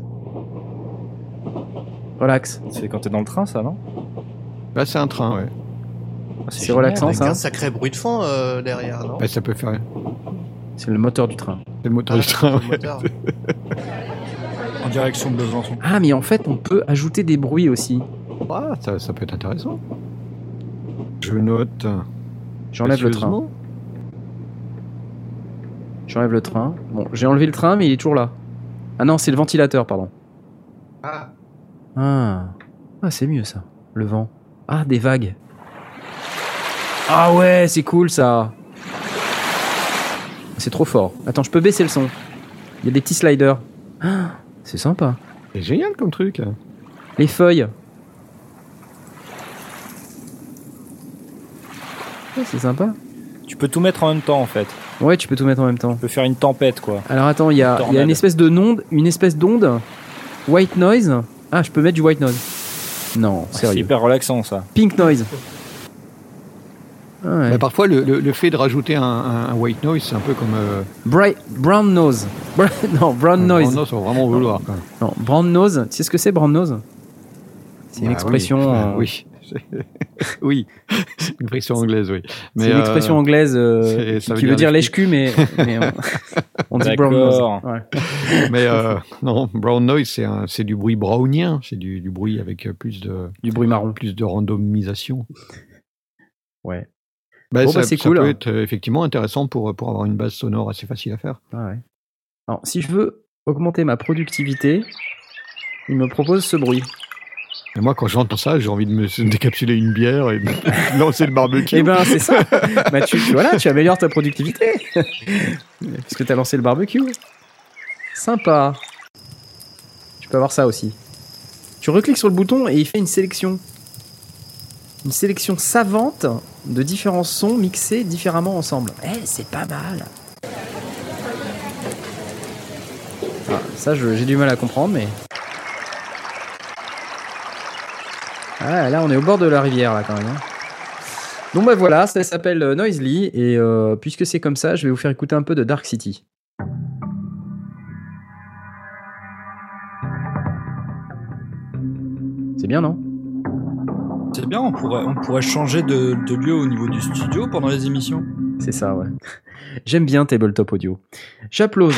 S1: Relax.
S5: C'est quand t'es dans le train, ça, non
S2: Là, c'est un train, ouais.
S5: Ah,
S1: C'est relaxant
S4: Avec
S1: ça
S4: un sacré bruit de fond euh, derrière, non
S2: Ouais, ça peut faire.
S1: C'est le moteur du train.
S2: C'est le moteur
S4: Ah,
S2: du train.
S4: le
S2: ouais.
S4: moteur. (laughs)
S3: En direction de Besançon.
S1: Ah mais en fait on peut ajouter des bruits aussi.
S2: Ah, ça, ça peut être intéressant. Je note.
S1: J'enlève le train.
S2: précieusement.
S1: J'enlève le train. Bon, j'ai enlevé le train mais il est toujours là. Ah non, c'est le ventilateur, pardon.
S4: Ah,
S1: Ah, ah c'est mieux ça. Le vent. Ah, des vagues. Ah ouais, c'est cool ça. C'est trop fort. Attends, je peux baisser le son. Il y a des petits sliders. Ah, c'est sympa.
S2: C'est génial comme truc.
S1: Les feuilles. Ouais, c'est sympa.
S5: Tu peux tout mettre en même temps, en fait.
S1: Ouais, tu peux tout mettre en même temps.
S5: Tu peux faire une tempête, quoi.
S1: Alors attends, il y a, il y a une espèce de onde, une espèce d'onde. White noise. Ah, je peux mettre du white noise. Non,
S5: C'est
S1: sérieux.
S5: hyper relaxant, ça.
S1: Pink noise. Ah ouais.
S2: Parfois, le, le- le fait de rajouter un, un- un white noise, c'est un peu comme. Euh,
S1: Bright, brown nose. (laughs) Bra- non, brown noise.
S2: Non, ça va vraiment vouloir. Quand même.
S1: Non, brown nose. Tu sais ce que c'est, brown nose? C'est une
S2: Ah,
S1: expression. (laughs)
S2: Oui,
S1: euh,
S2: oui. (laughs) oui. C'est une expression anglaise, oui.
S1: C'est une expression
S2: euh,
S1: anglaise euh, qui
S2: veut
S1: veut
S2: dire
S1: dire lèche-cul, mais, (laughs) mais on, (laughs) on dit brown. Ouais.
S2: Mais euh, non, brown noise, c'est du bruit brownien. C'est du, du bruit avec plus de,
S1: Du bruit marron.
S2: plus de randomisation.
S1: Ouais.
S2: Bah,
S1: Bon,
S2: ça,
S1: bah,
S2: ça
S1: cool.
S2: peut être euh, effectivement intéressant pour, pour avoir une base sonore assez facile à faire.
S1: Ah ouais. Alors, si je veux augmenter ma productivité, il me propose ce bruit.
S2: Et moi, quand j'entends ça, j'ai envie de me (laughs) décapsuler une bière et (laughs) lancer le barbecue.
S1: Eh ben, c'est ça. bah, tu, voilà, tu améliores ta productivité. Puisque tu as lancé le barbecue. Sympa. Tu peux avoir ça aussi. Tu recliques sur le bouton et il fait une sélection. Une sélection savante de différents sons mixés différemment ensemble. Eh, c'est pas mal. Ah, ça, j'ai du mal à comprendre, mais. Ah, là, on est au bord de la rivière, là, quand même. hein. Donc bah voilà, ça s'appelle euh, Noisely et euh, puisque c'est comme ça, je vais vous faire écouter un peu de Dark City. C'est bien, non?
S3: C'est bien, on pourrait, on pourrait changer de, de lieu au niveau du studio pendant les émissions.
S1: C'est ça, ouais. J'aime bien Tabletop Audio. J'applause.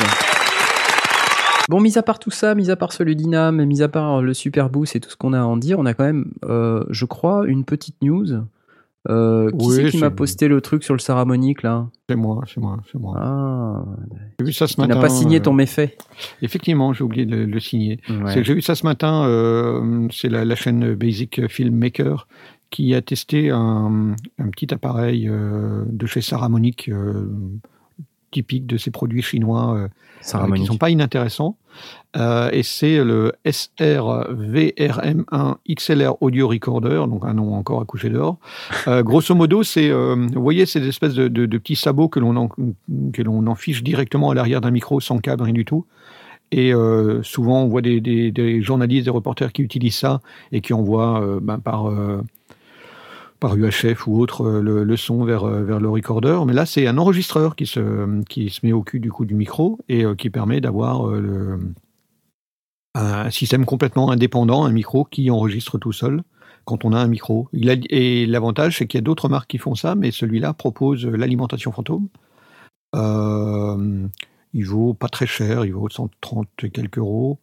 S1: Bon, mis à part tout ça, mis à part ce Ludinam, mis à part le Super Boost et tout ce qu'on a à en dire, on a quand même, euh, je crois, une petite news. Euh, qui
S2: Oui,
S1: c'est qui
S2: c'est-
S1: m'a posté le truc sur le Saramonique là?
S2: C'est moi, c'est moi, c'est moi.
S1: Ah,
S2: J'ai vu ça ce
S1: qui
S2: matin.
S1: n'a pas signé
S2: euh,
S1: ton méfait?
S2: Effectivement, j'ai oublié de le, le signer.
S1: Ouais.
S2: C'est que J'ai vu ça ce matin, euh, c'est la, la chaîne Basic Filmmaker qui a testé un, un petit appareil euh, de chez Saramonic, euh, typique de ces produits chinois euh, euh, qui
S1: Saramonique.
S2: sont pas inintéressants. Euh, et c'est le SR-VRM1 XLR Audio Recorder, donc un nom encore à coucher dehors. Grosso modo, c'est, vous voyez, ces espèces de, de- de petits sabots que l'on en, que l'on enfiche directement à l'arrière d'un micro sans câble, rien du tout. Et euh, souvent, on voit des, des- des journalistes, des reporters qui utilisent ça et qui envoient euh, ben, par, euh, par UHF ou autre euh, le, son vers, euh, vers le recorder. Mais là, c'est un enregistreur qui se, qui se met au cul du coup du micro et euh, qui permet d'avoir un système complètement indépendant, un micro qui enregistre tout seul quand on a un micro. Et l'avantage, c'est qu'il y a d'autres marques qui font ça, mais celui-là propose l'alimentation fantôme. Euh, il vaut pas très cher, il vaut 130 et quelques euros.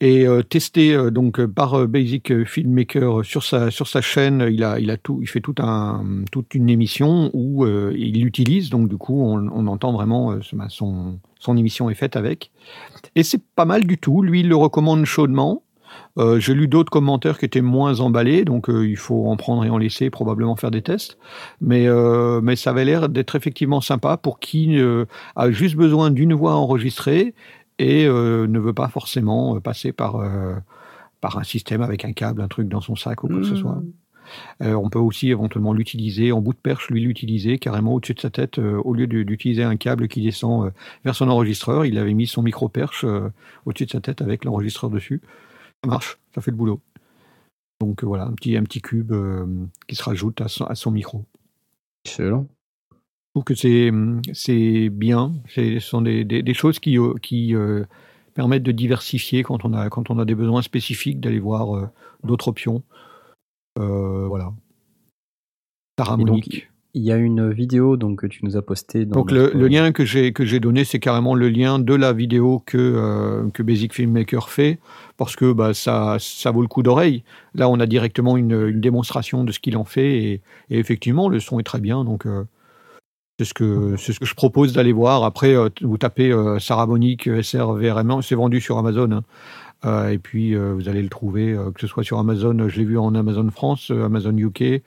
S2: Et euh, testé euh, donc euh, par Basic Filmmaker sur sa sur sa chaîne, il a il a tout, il fait tout un toute une émission où il l'utilise donc du coup on, on entend vraiment euh, son- son émission est faite avec et c'est pas mal du tout. Lui il le recommande chaudement. J'ai lu d'autres commentaires qui étaient moins emballés, donc il faut en prendre et en laisser, probablement faire des tests. Mais, mais ça avait l'air d'être effectivement sympa pour qui a juste besoin d'une voix enregistrée et euh, ne veut pas forcément euh, passer par, euh, par un système avec un câble, un truc dans son sac ou quoi que ce
S1: Mmh.
S2: soit. Euh, on peut aussi éventuellement l'utiliser en bout de perche, lui l'utiliser carrément au-dessus de sa tête, euh, au lieu d'utiliser un câble qui descend euh, vers son enregistreur, il avait mis son micro perche euh, au-dessus de sa tête avec l'enregistreur dessus. Ça marche, ça fait le boulot. Donc euh, voilà, un petit, un petit cube euh, qui se rajoute à son, à son micro.
S1: Excellent.
S2: Je trouve que c'est c'est bien. Ce sont des, des, des choses qui, euh, qui euh, permettent de diversifier quand on a, quand on a des besoins spécifiques, d'aller voir euh, d'autres options. Euh, voilà. Harmonique.
S1: il y a une vidéo donc que tu nous as postée. dans
S2: Donc le, lien que j'ai que j'ai donné, c'est carrément le lien de la vidéo que euh, que Basic Filmmaker fait, parce que bah, ça ça vaut le coup d'oreille. Là, on a directement une, une démonstration de ce qu'il en fait, et, et effectivement, le son est très bien. Donc euh, c'est ce que c'est ce que je propose d'aller voir. Après, euh, vous tapez euh, Saramonic SR VRM1, c'est vendu sur Amazon. hein. Euh, et puis euh, vous allez le trouver, euh, que ce soit sur Amazon, je l'ai vu en Amazon France, euh, Amazon UK,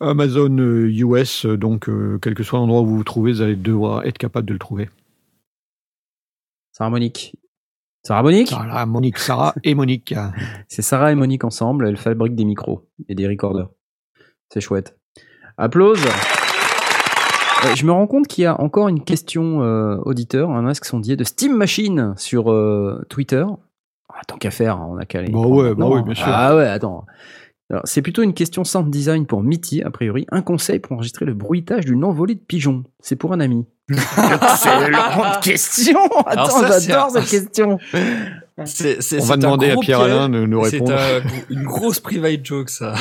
S2: Amazon euh, US, euh, donc euh, quel que soit l'endroit où vous vous trouvez, vous allez devoir être capable de le trouver.
S1: Sarah Monique. Sarah Monique?
S2: Sarah, Monique, Sarah et Monique. (laughs)
S1: C'est Sarah et Monique ensemble, elles fabriquent des micros et des recorders. C'est chouette. Applause. Euh, Je me rends compte qu'il y a encore une question euh, auditeur, un masque sondier de Steam Machine sur euh, Twitter. Ah, tant qu'à faire, on a qu'à aller.
S2: Bah ouais, bah
S1: hein.
S2: bien sûr.
S1: Ah ouais, attends. C'est plutôt une question sound design pour Mitty, a priori. Un conseil pour enregistrer le bruitage d'une envolée de pigeons. C'est pour un ami. (laughs) Excellente (laughs) question Attends,
S3: c'est
S1: j'adore cette question
S3: C'est- c'est-
S2: On
S3: c'est
S2: va demander à
S3: gros
S2: Pierre
S3: piège.
S2: Alain de nous
S3: C'est
S2: répondre.
S3: un- une grosse private joke, ça.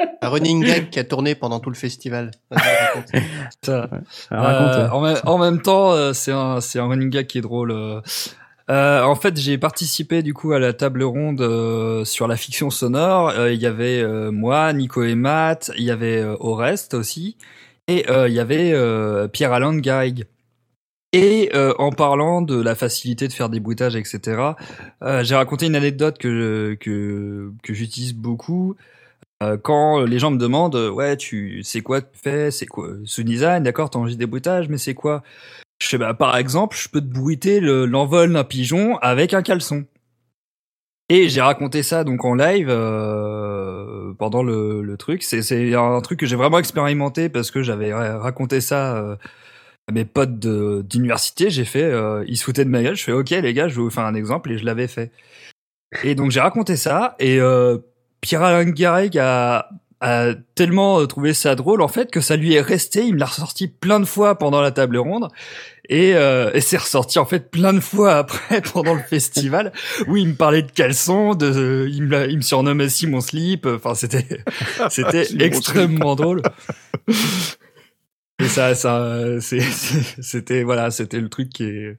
S3: (laughs)
S4: Un running gag qui a tourné pendant tout le festival.
S3: Ça.
S1: Raconte. (laughs)
S3: Euh, en, même- en même temps, euh, c'est un, c'est un running gag qui est drôle. euh. En fait, j'ai participé du coup à la table ronde euh, sur la fiction sonore. Euh, Il y avait euh, moi, Nico et Matt, il y avait euh, Orest aussi, et euh, il y avait euh, Pierre-Alain de Garrigue. Et euh, en parlant de la facilité de faire des bruitages, etc., euh, j'ai raconté une anecdote que, que, que j'utilise beaucoup. Euh, quand les gens me demandent, euh, ouais, tu, c'est quoi tu fais, c'est quoi ce design, d'accord, t'enregistres des bruitages, mais c'est quoi? Je fais, bah, par exemple, je peux te bruiter le- l'envol d'un pigeon avec un caleçon. Et j'ai raconté ça donc en live euh, pendant le, le truc. C'est, un truc que j'ai vraiment expérimenté parce que j'avais ra- raconté ça euh, à mes potes d'université. J'ai fait, euh, ils se foutaient de ma gueule. Je fais, ok les gars, je vais vous faire un exemple et je l'avais fait. Et donc j'ai raconté ça et euh, Pierre-Alain Garreg a a tellement euh, trouvé ça drôle en fait que ça lui est resté. Il me l'a ressorti plein de fois pendant la table ronde et, euh, et c'est ressorti en fait plein de fois après (laughs) pendant le festival où il me parlait de caleçon, de il me, il me surnommait Simon Slip. Enfin c'était (laughs) c'était extrêmement drôle. Et ça ça c'était voilà c'était le truc qui est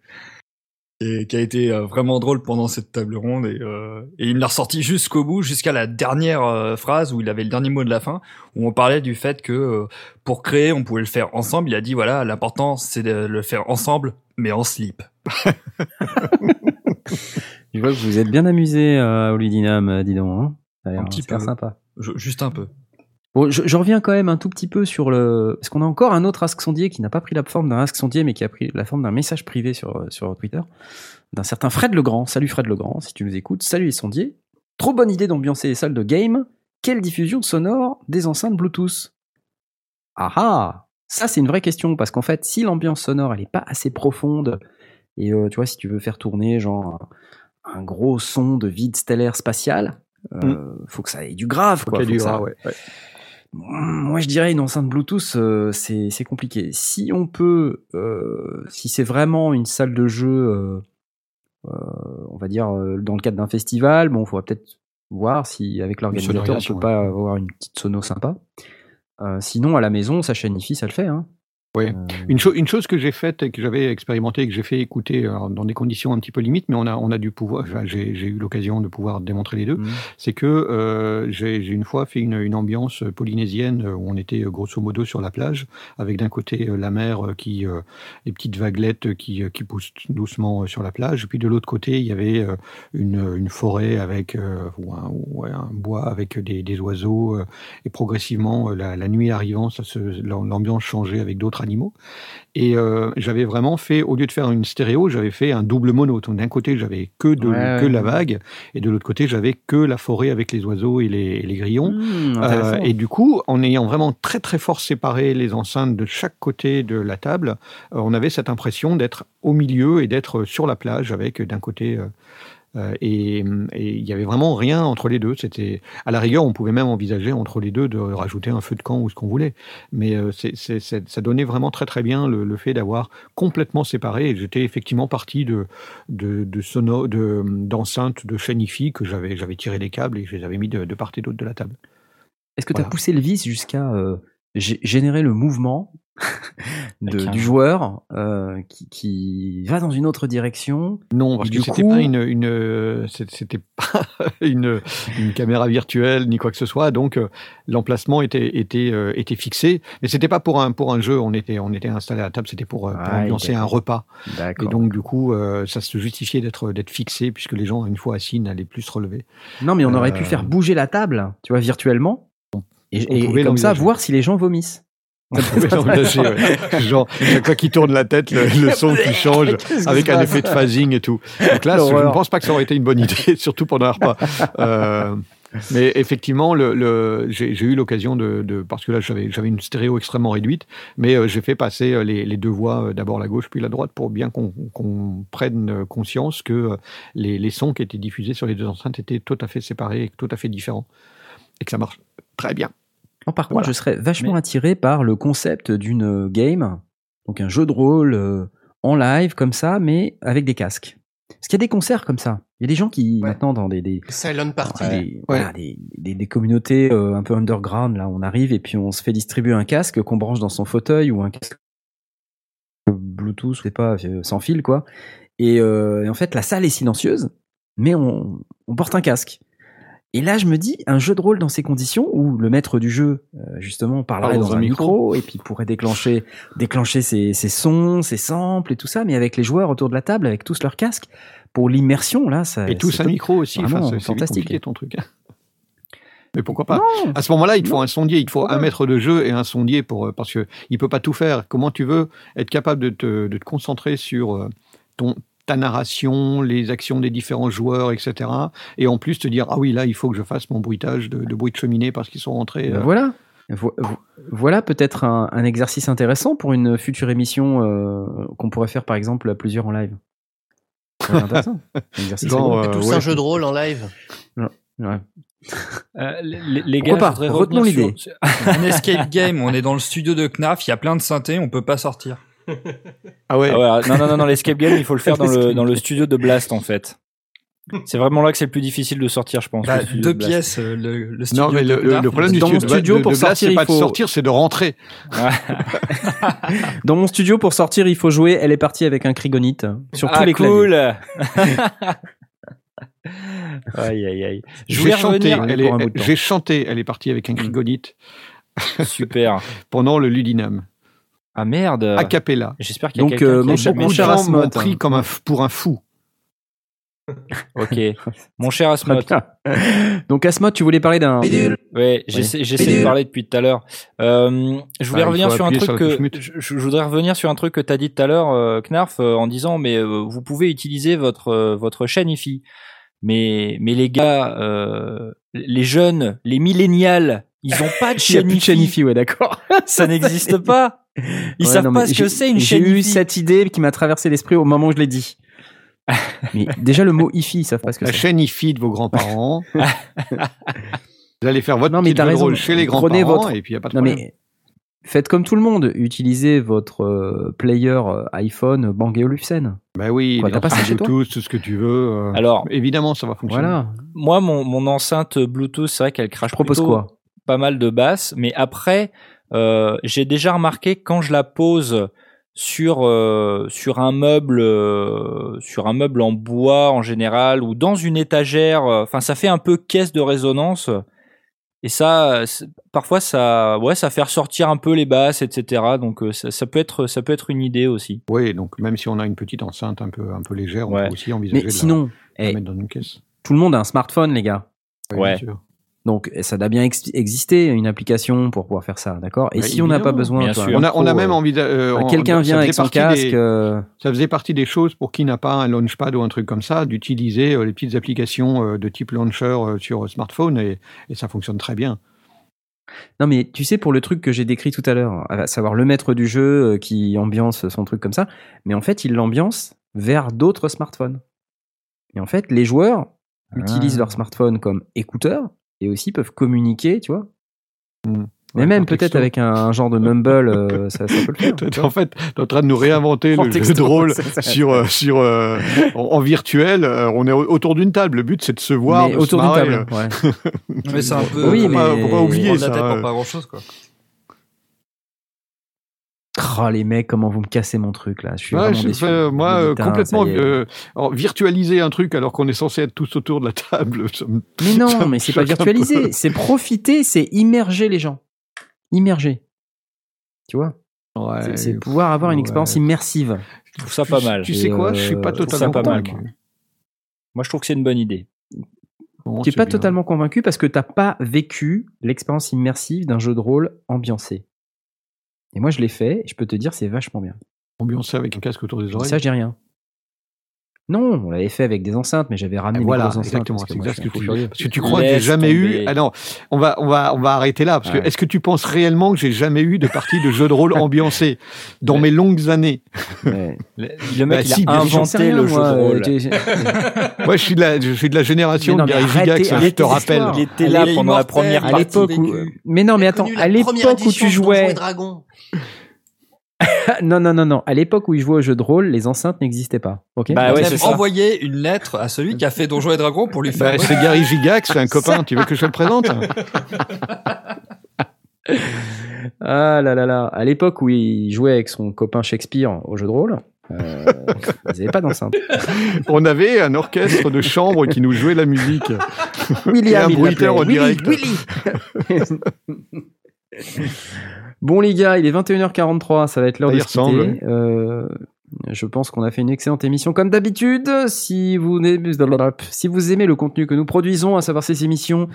S3: et qui a été euh, vraiment drôle pendant cette table ronde et, euh, et il me l'a ressorti jusqu'au bout, jusqu'à la dernière euh, phrase où il avait le dernier mot de la fin, où on parlait du fait que euh, pour créer, on pouvait le faire ensemble. Il a dit voilà, l'important c'est de le faire ensemble, mais en slip. (laughs)
S1: Je vois que vous êtes bien amusé euh, au Ludinam, euh, dis donc. Hein ça a l'air
S3: Un petit peu.
S1: sympa.
S3: Je- juste un peu.
S1: Bon, je, je reviens quand même un tout petit peu sur le. Parce qu'on a encore un autre Ask Sondier qui n'a pas pris la forme d'un Ask Sondier, mais qui a pris la forme d'un message privé sur, sur Twitter. D'un certain Fred Legrand. Salut Fred Legrand, si tu nous écoutes. Salut les sondiers. Trop bonne idée d'ambiancer les salles de game. Quelle diffusion sonore des enceintes Bluetooth? Ah ah Ça, c'est une vraie question, parce qu'en fait, si l'ambiance sonore, elle est pas assez profonde, et euh, tu vois, si tu veux faire tourner, genre, un, gros son de vide stellaire spatial, euh, faut que ça ait du grave,
S2: Faut
S1: quoi.
S2: ait
S1: Faut
S2: du
S1: que ça-
S2: gras, ouais, ouais.
S1: Moi, je dirais une enceinte Bluetooth, euh, c'est compliqué. Si on peut, euh, si c'est vraiment une salle de jeu, euh, euh, on va dire euh, dans le cadre d'un festival, bon, faudra peut-être voir si avec l'organisateur on peut pas avoir une petite sono sympa. Euh, sinon, à la maison, sa chaîne IFI, ça le fait. Hein.
S2: Ouais.
S1: Euh,
S2: Une, cho- une chose que j'ai faite, et que j'avais expérimenté, et que j'ai fait écouter alors, dans des conditions un petit peu limites, mais on a, on a dû pouvoir, enfin, j'ai eu l'occasion de pouvoir démontrer les deux,
S1: Mhm.
S2: c'est que euh, j'ai une fois fait une, une ambiance polynésienne euh, où on était euh, grosso modo sur la plage, avec d'un côté euh, la mer euh, qui, euh, les petites vaguelettes qui, euh, qui poussent doucement euh, sur la plage, puis de l'autre côté il y avait euh, une, une forêt avec euh, ou un, bois avec des, des oiseaux, euh, et progressivement euh, la, la nuit arrivant, l'ambiance changeait avec d'autres animaux. Et euh, j'avais vraiment fait, au lieu de faire une stéréo, j'avais fait un double mono. D'un côté, j'avais que, de,
S1: Ouais,
S2: que
S1: ouais.
S2: la vague, et de l'autre côté, j'avais que la forêt avec les oiseaux et les, et les grillons.
S1: hmm,
S2: Euh, et du coup, en ayant vraiment très très fort séparé les enceintes de chaque côté de la table, euh, on avait cette impression d'être au milieu et d'être sur la plage avec d'un côté. Euh, et il y avait vraiment rien entre les deux. C'était à la rigueur, on pouvait même envisager entre les deux de rajouter un feu de camp ou ce qu'on voulait. Mais euh, ça donnait vraiment très très bien le, le fait d'avoir complètement séparé. J'étais effectivement parti de de de, de de chaîne IFI que j'avais j'avais tiré les câbles et je les avais mis de, de part et d'autre de la table.
S1: Est-ce que tu as poussé le vis jusqu'à euh, générer le mouvement (laughs) de- du joueur euh, qui, qui va dans une autre direction
S2: Non, parce que
S1: du
S2: c'était
S1: coup-
S2: pas une, une euh, c'était pas (laughs) une, une caméra virtuelle ni quoi que ce soit. Donc euh, l'emplacement était était euh, était fixé, mais c'était pas pour un pour un jeu. On était on était installé à la table. C'était pour, pour
S1: Ah,
S2: ambiancer un
S1: d'accord.
S2: repas. Et donc du coup, euh, ça se justifiait d'être d'être fixé puisque les gens une fois assis n'allaient plus se relever.
S1: Non, mais on aurait pu faire bouger la table, tu vois, virtuellement. Et,
S2: on
S1: et- comme ça, voir si les gens vomissent.
S2: On pouvait l'envisager, ouais. Genre chaque fois qu'il tourne la tête, le, le son qui change
S1: qui
S2: avec un effet de phasing et tout. Donc là, je ne pense pas que ça aurait été une bonne idée, (laughs) surtout pendant un repas. Euh, mais effectivement, le, le, j'ai eu l'occasion de, de parce que là j'avais une stéréo extrêmement réduite, mais euh, j'ai fait passer euh, les, les deux voix, euh, d'abord la gauche puis la droite, pour bien qu'on prenne conscience que les, les sons qui étaient diffusés sur les deux enceintes étaient tout à fait séparés et tout à fait différents, et que ça marche très bien.
S1: Non, par contre,
S2: Voilà.
S1: je serais vachement
S5: Mais-
S1: attiré par le concept d'une euh, game, donc un jeu de rôle euh, en live comme ça, mais avec des casques. Parce qu'il y a des concerts comme ça. Il y a des gens qui,
S4: Ouais.
S1: maintenant, dans des, des,
S4: Silent Party.
S1: des, voilà, des, des- des communautés euh, un peu underground, là, on arrive et puis on se fait distribuer un casque qu'on branche dans son fauteuil ou un casque Bluetooth, je sais pas, sans fil, quoi. Et, euh, et en fait, la salle est silencieuse, mais on, on porte un casque. Et là, je me dis, un jeu de rôle dans ces conditions où le maître du jeu, euh, justement, parlerait
S2: Parle
S1: dans, un micro, et puis pourrait déclencher, déclencher ses, ses sons, ses samples et tout ça, mais avec les joueurs autour de la table, avec tous leurs casques, pour l'immersion, là, ça.
S2: Et tous un micro aussi, enfin, c'est-
S1: fantastique.
S2: ton truc. (laughs) Mais pourquoi pas?
S1: Non,
S2: À ce moment-là, il te faut un sondier, il te faut un maître de jeu et un sondier pour euh, parce que il peut pas tout faire. Comment tu veux être capable de te, de te concentrer sur euh, ton ta narration, les actions des différents joueurs, etc. Et en plus te dire ah oui là il faut que je fasse mon bruitage de, de bruit de cheminée parce qu'ils sont rentrés.
S1: Ben
S2: euh,
S1: voilà. Vo- vo- Voilà peut-être un, un exercice intéressant pour une future émission euh, qu'on pourrait faire par exemple à plusieurs en live. Intéressant. (laughs) Un exercice
S2: Genre, euh,
S4: Tous
S2: ouais.
S4: un jeu de rôle en live.
S1: Ouais.
S5: Euh, les, les gars,
S1: pas Retenons l'idée.
S5: sur- (laughs)
S3: Un escape game, on est dans le studio de Knaf, il y a plein de synthés, on peut pas sortir.
S2: Ah ouais.
S5: Ah ouais, non, non, non, non, l'escape game, il faut le faire dans le, dans le studio de Blast, en fait. C'est vraiment là que c'est le plus difficile de sortir, je pense.
S3: Bah,
S5: le studio
S3: deux
S5: de Blast.
S3: pièces, euh, le, le studio
S2: Non, mais le, le-
S3: Knaf,
S2: le problème du
S1: Dans mon
S2: studio,
S1: studio,
S2: de,
S1: pour
S2: de Blast,
S1: sortir,
S2: c'est pas
S1: faut-
S2: de sortir, c'est de rentrer.
S1: Dans mon studio, pour sortir, il faut jouer. Elle est partie avec un Krigonite sur tous
S5: ah,
S1: les claviers.
S5: cool (laughs) Aïe, aïe, aïe. Je
S2: J'ai chanté,
S5: revenir.
S2: elle est- j'ai chanté, elle est partie avec un Krigonite
S5: Super. (laughs)
S2: pendant le Ludinam.
S5: Ah merde.
S2: A cappella.
S5: J'espère qu'il y a
S1: Donc,
S5: quelqu'un
S1: euh,
S5: qui
S1: mon
S5: a
S1: cher- mon cher Asmod, hein.
S2: pris comme un, pour un fou. (laughs)
S5: Ok. Mon cher Asmod.
S1: Donc Asmod, tu voulais parler d'un.
S5: Ouais, j'essaie, j'essaie de parler depuis tout à l'heure. Euh, je voulais
S2: Bah,
S5: revenir sur un truc
S2: sur
S5: que je, je voudrais revenir sur un truc que t'as dit tout à l'heure, euh, Knarf, euh, en disant mais euh, vous pouvez utiliser votre euh, votre chaîne IFI. Mais mais les gars, euh, les jeunes, les millénials, ils ont pas de (laughs)
S1: Il y a
S5: chaîne
S1: plus de chaîne
S5: IFI.
S1: IFI, ouais, d'accord.
S5: Ça n'existe pas. Ils
S1: Ouais,
S5: savent
S1: non,
S5: pas ce que
S1: j'ai-
S5: c'est une
S1: J'ai
S5: chaîne
S1: eu
S5: IFI.
S1: cette idée qui m'a traversé l'esprit au moment où je l'ai dit. (laughs) Mais déjà le mot IFI, ils savent pas ce que
S2: La
S1: c'est.
S2: chaîne IFI de vos grands-parents. (laughs) Vous allez faire votre
S1: Non, mais raison.
S2: rôle chez les
S1: Prenez
S2: grands-parents
S1: votre-
S2: et puis il n'y a pas de
S1: Non
S2: problème.
S1: mais faites comme tout le monde, utilisez votre euh, player euh, iPhone Bang Olufsen.
S2: Bah oui,
S1: Quoi, t'as pas ça chez toi
S2: Bluetooth, tout ce que tu veux. euh,
S5: Alors,
S2: évidemment, ça va fonctionner.
S1: Voilà.
S5: moi, mon, mon enceinte Bluetooth, c'est vrai qu'elle crache
S1: Je propose quoi?
S5: pas mal de basses, mais après, euh, j'ai déjà remarqué quand je la pose sur euh, sur un meuble euh, sur un meuble en bois en général ou dans une étagère, euh, enfin ça fait un peu caisse de résonance. Et ça, parfois ça, ouais, ça fait ressortir un peu les basses, etc. Donc euh, ça, ça peut être, ça peut être une idée aussi.
S2: Oui, donc même si on a une petite enceinte un peu, un peu légère, on
S5: Ouais.
S2: peut aussi envisager
S1: Mais
S2: de la-
S1: sinon,
S2: de la
S1: eh,
S2: mettre dans une caisse.
S1: tout le monde a un smartphone, les gars.
S2: Oui,
S5: Ouais.
S1: Donc ça doit bien ex- exister une application pour pouvoir faire ça, d'accord? Et
S2: Bah,
S1: si on n'a pas besoin, toi,
S2: On a, on a
S1: micro,
S2: même
S1: euh,
S2: envie de. euh, on-
S1: quelqu'un vient avec son casque.
S2: des-
S1: euh,
S2: Ça faisait partie des choses pour qui n'a pas un launchpad ou un truc comme ça, d'utiliser euh, les petites applications euh, de type launcher euh, sur euh, smartphone et, et ça fonctionne très bien.
S1: Non, mais tu sais, pour le truc que j'ai décrit tout à l'heure, à savoir le maître du jeu euh, qui ambiance son truc comme ça, mais en fait, il l'ambiance vers d'autres smartphones. Et en fait, les joueurs utilisent leur smartphone comme écouteur et aussi peuvent communiquer, tu vois.
S2: Mm.
S1: Mais
S2: Ouais,
S1: même peut-être avec un, un genre de mumble, euh, (laughs) ça, ça peut le faire.
S2: en fait, tu es en train de nous réinventer
S1: En
S2: le jeu
S1: texto,
S2: de rôle
S1: c'est ça.
S2: sur, euh, sur, euh, en, en virtuel. euh, on est au- autour d'une table. Le but, c'est de se voir.
S1: Mais
S2: de
S1: autour d'une table, ouais. (laughs)
S3: Mais c'est un peu.
S1: Oui,
S2: faut, pas,
S1: mais-
S2: faut pas oublier ça.
S3: tête pour pas grand chose, quoi.
S1: Oh, les mecs, comment vous me cassez mon truc là Je suis
S2: Ouais,
S1: vraiment
S2: je-
S1: déçu.
S2: enfin, moi, euh, complètement euh, alors, virtualiser un truc alors qu'on est censé être tous autour de la table. (laughs) ça me-
S1: Mais non, mais c'est pas virtualiser, c'est profiter, c'est immerger les gens. Immerger. Tu vois?
S2: Ouais,
S1: C'est- pouvoir avoir une
S2: ouais.
S1: expérience immersive.
S5: Je trouve ça pas mal.
S2: Tu sais quoi? Je suis
S1: euh,
S2: pas totalement
S5: ça pas mal,
S2: convaincu.
S5: Moi, je trouve que c'est une bonne idée.
S2: Bon,
S1: Tu n'es pas
S2: bien.
S1: totalement convaincu parce que t'as pas vécu l'expérience immersive d'un jeu de rôle ambiancé. Et moi, je l'ai fait, et je peux te dire, c'est vachement bien.
S2: ambiancé avec un casque autour des oreilles.
S1: ça, je dis rien. Non, on l'avait fait avec des enceintes, mais j'avais ramené des
S2: voilà,
S1: grosses enceintes.
S2: exactement.
S1: parce que
S2: C'est
S1: moi,
S2: exact
S1: je
S2: ce que tu. Parce que tu crois que j'ai jamais
S5: tomber.
S2: eu. Ah non, on va, on va, on va arrêter là. Parce que
S1: Ouais.
S2: est-ce que tu penses réellement que j'ai jamais eu de partie de jeu de rôle (laughs) ambiancé dans mes longues années?
S1: Ouais. (laughs)
S5: Le, mec,
S2: Bah,
S5: il
S2: si,
S5: a inventé
S1: rien,
S5: le jeu de rôle. (laughs)
S2: Moi, je suis de la, je suis de la génération de Gary Gygax. Je
S1: arrêtez
S2: te rappelle.
S5: Il était là pendant la première
S3: partie.
S1: Mais non, mais attends, à l'époque où tu jouais. (laughs) Non, non, non, non. À l'époque où il jouait au jeu de rôle, les enceintes n'existaient pas. Ok
S5: Bah ouais, c'est
S3: envoyer une lettre à celui qui a fait Donjons et Dragons pour lui faire.
S2: Bah, c'est Gary Gygax, c'est un (laughs) copain. Tu veux que je te le présente? (laughs)
S1: Ah là là là. À l'époque où il jouait avec son copain Shakespeare au jeu de rôle, euh, ils n'avaient pas d'enceinte.
S2: On avait un orchestre de chambre qui nous jouait la musique.
S1: William,
S2: Et un bruiteur en
S1: Willy,
S2: direct.
S1: Willy. Bon les gars, il est 21h43, ça va être l'heure de se quitter. Euh, je pense qu'on a fait une excellente émission comme d'habitude. Si vous aimez, si vous aimez le contenu que nous produisons, à savoir ces émissions,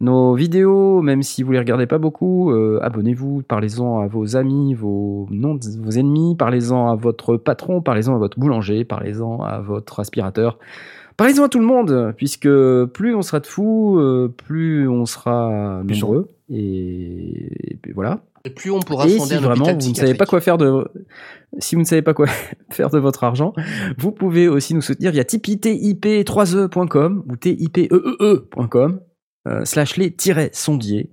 S1: nos vidéos, même si vous les regardez pas beaucoup, euh, abonnez-vous, parlez-en à vos amis, vos non, vos ennemis, parlez-en à votre patron, parlez-en à votre boulanger, parlez-en à votre aspirateur. Parlez-en à tout le monde, puisque plus on sera de fous, euh, plus on sera
S2: Plus
S1: nombreux. Et, et voilà.
S4: Et plus on pourra
S1: Et
S4: fonder
S1: si
S4: un
S1: vraiment vous ne savez pas quoi faire de, si vous ne savez pas quoi (laughs) faire de votre argent, vous pouvez aussi nous soutenir via tipeee, tip3e.com ou tipee.com. euh, slash les-sondiers.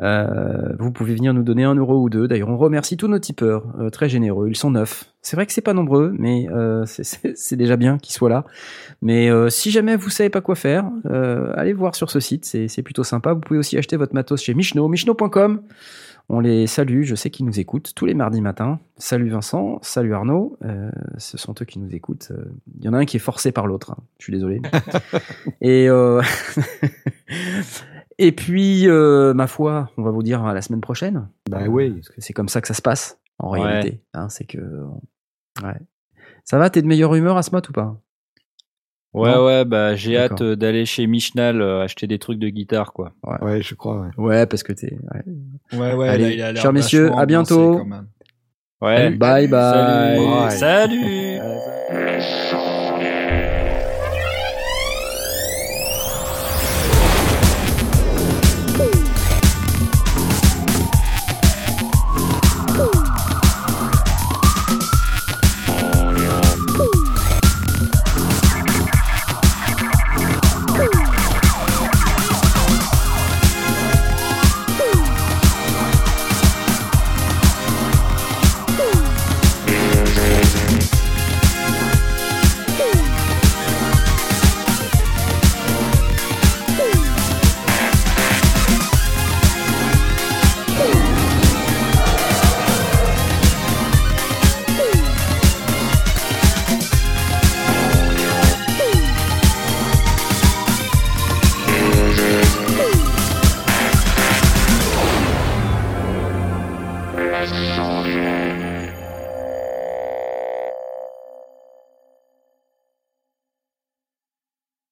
S1: Euh, vous pouvez venir nous donner un euro ou deux. D'ailleurs, on remercie tous nos tipeurs, euh, très généreux. Ils sont neuf. C'est vrai que c'est pas nombreux, mais euh, c'est- déjà bien qu'ils soient là. Mais si jamais vous savez pas quoi faire, allez voir sur ce site, c'est c'est plutôt sympa. Vous pouvez aussi acheter votre matos chez Michno, michno.com. On les salue, je sais qu'ils nous écoutent tous les mardis matins. Salut Vincent, salut Arnaud, euh, ce sont eux qui nous écoutent. Euh, Il y en a un qui est forcé par l'autre, hein. je suis désolé. (laughs) Et, euh, (laughs) et puis, euh, ma foi, on va vous dire à la semaine prochaine.
S2: Bah oui.
S1: Parce que c'est comme ça que ça se passe, en
S5: Ouais.
S1: réalité. Hein, c'est que. Ouais. Ça va, t'es de meilleure humeur, Asmat, ou pas?
S5: Ouais,
S1: Non
S5: ouais, bah j'ai hâte euh, d'aller chez Michnal euh, acheter des trucs de guitare, quoi.
S2: Ouais, je crois. ouais.
S1: Ouais, parce que t'es. ouais.
S3: Ouais, ouais,
S1: Allez,
S3: là, il a l'air
S1: chers messieurs, à bientôt.
S3: ambiancé, quand même.
S5: Ouais.
S1: Bye bye.
S5: Salut.
S2: Bye.
S5: Salut.
S1: Salut. (laughs)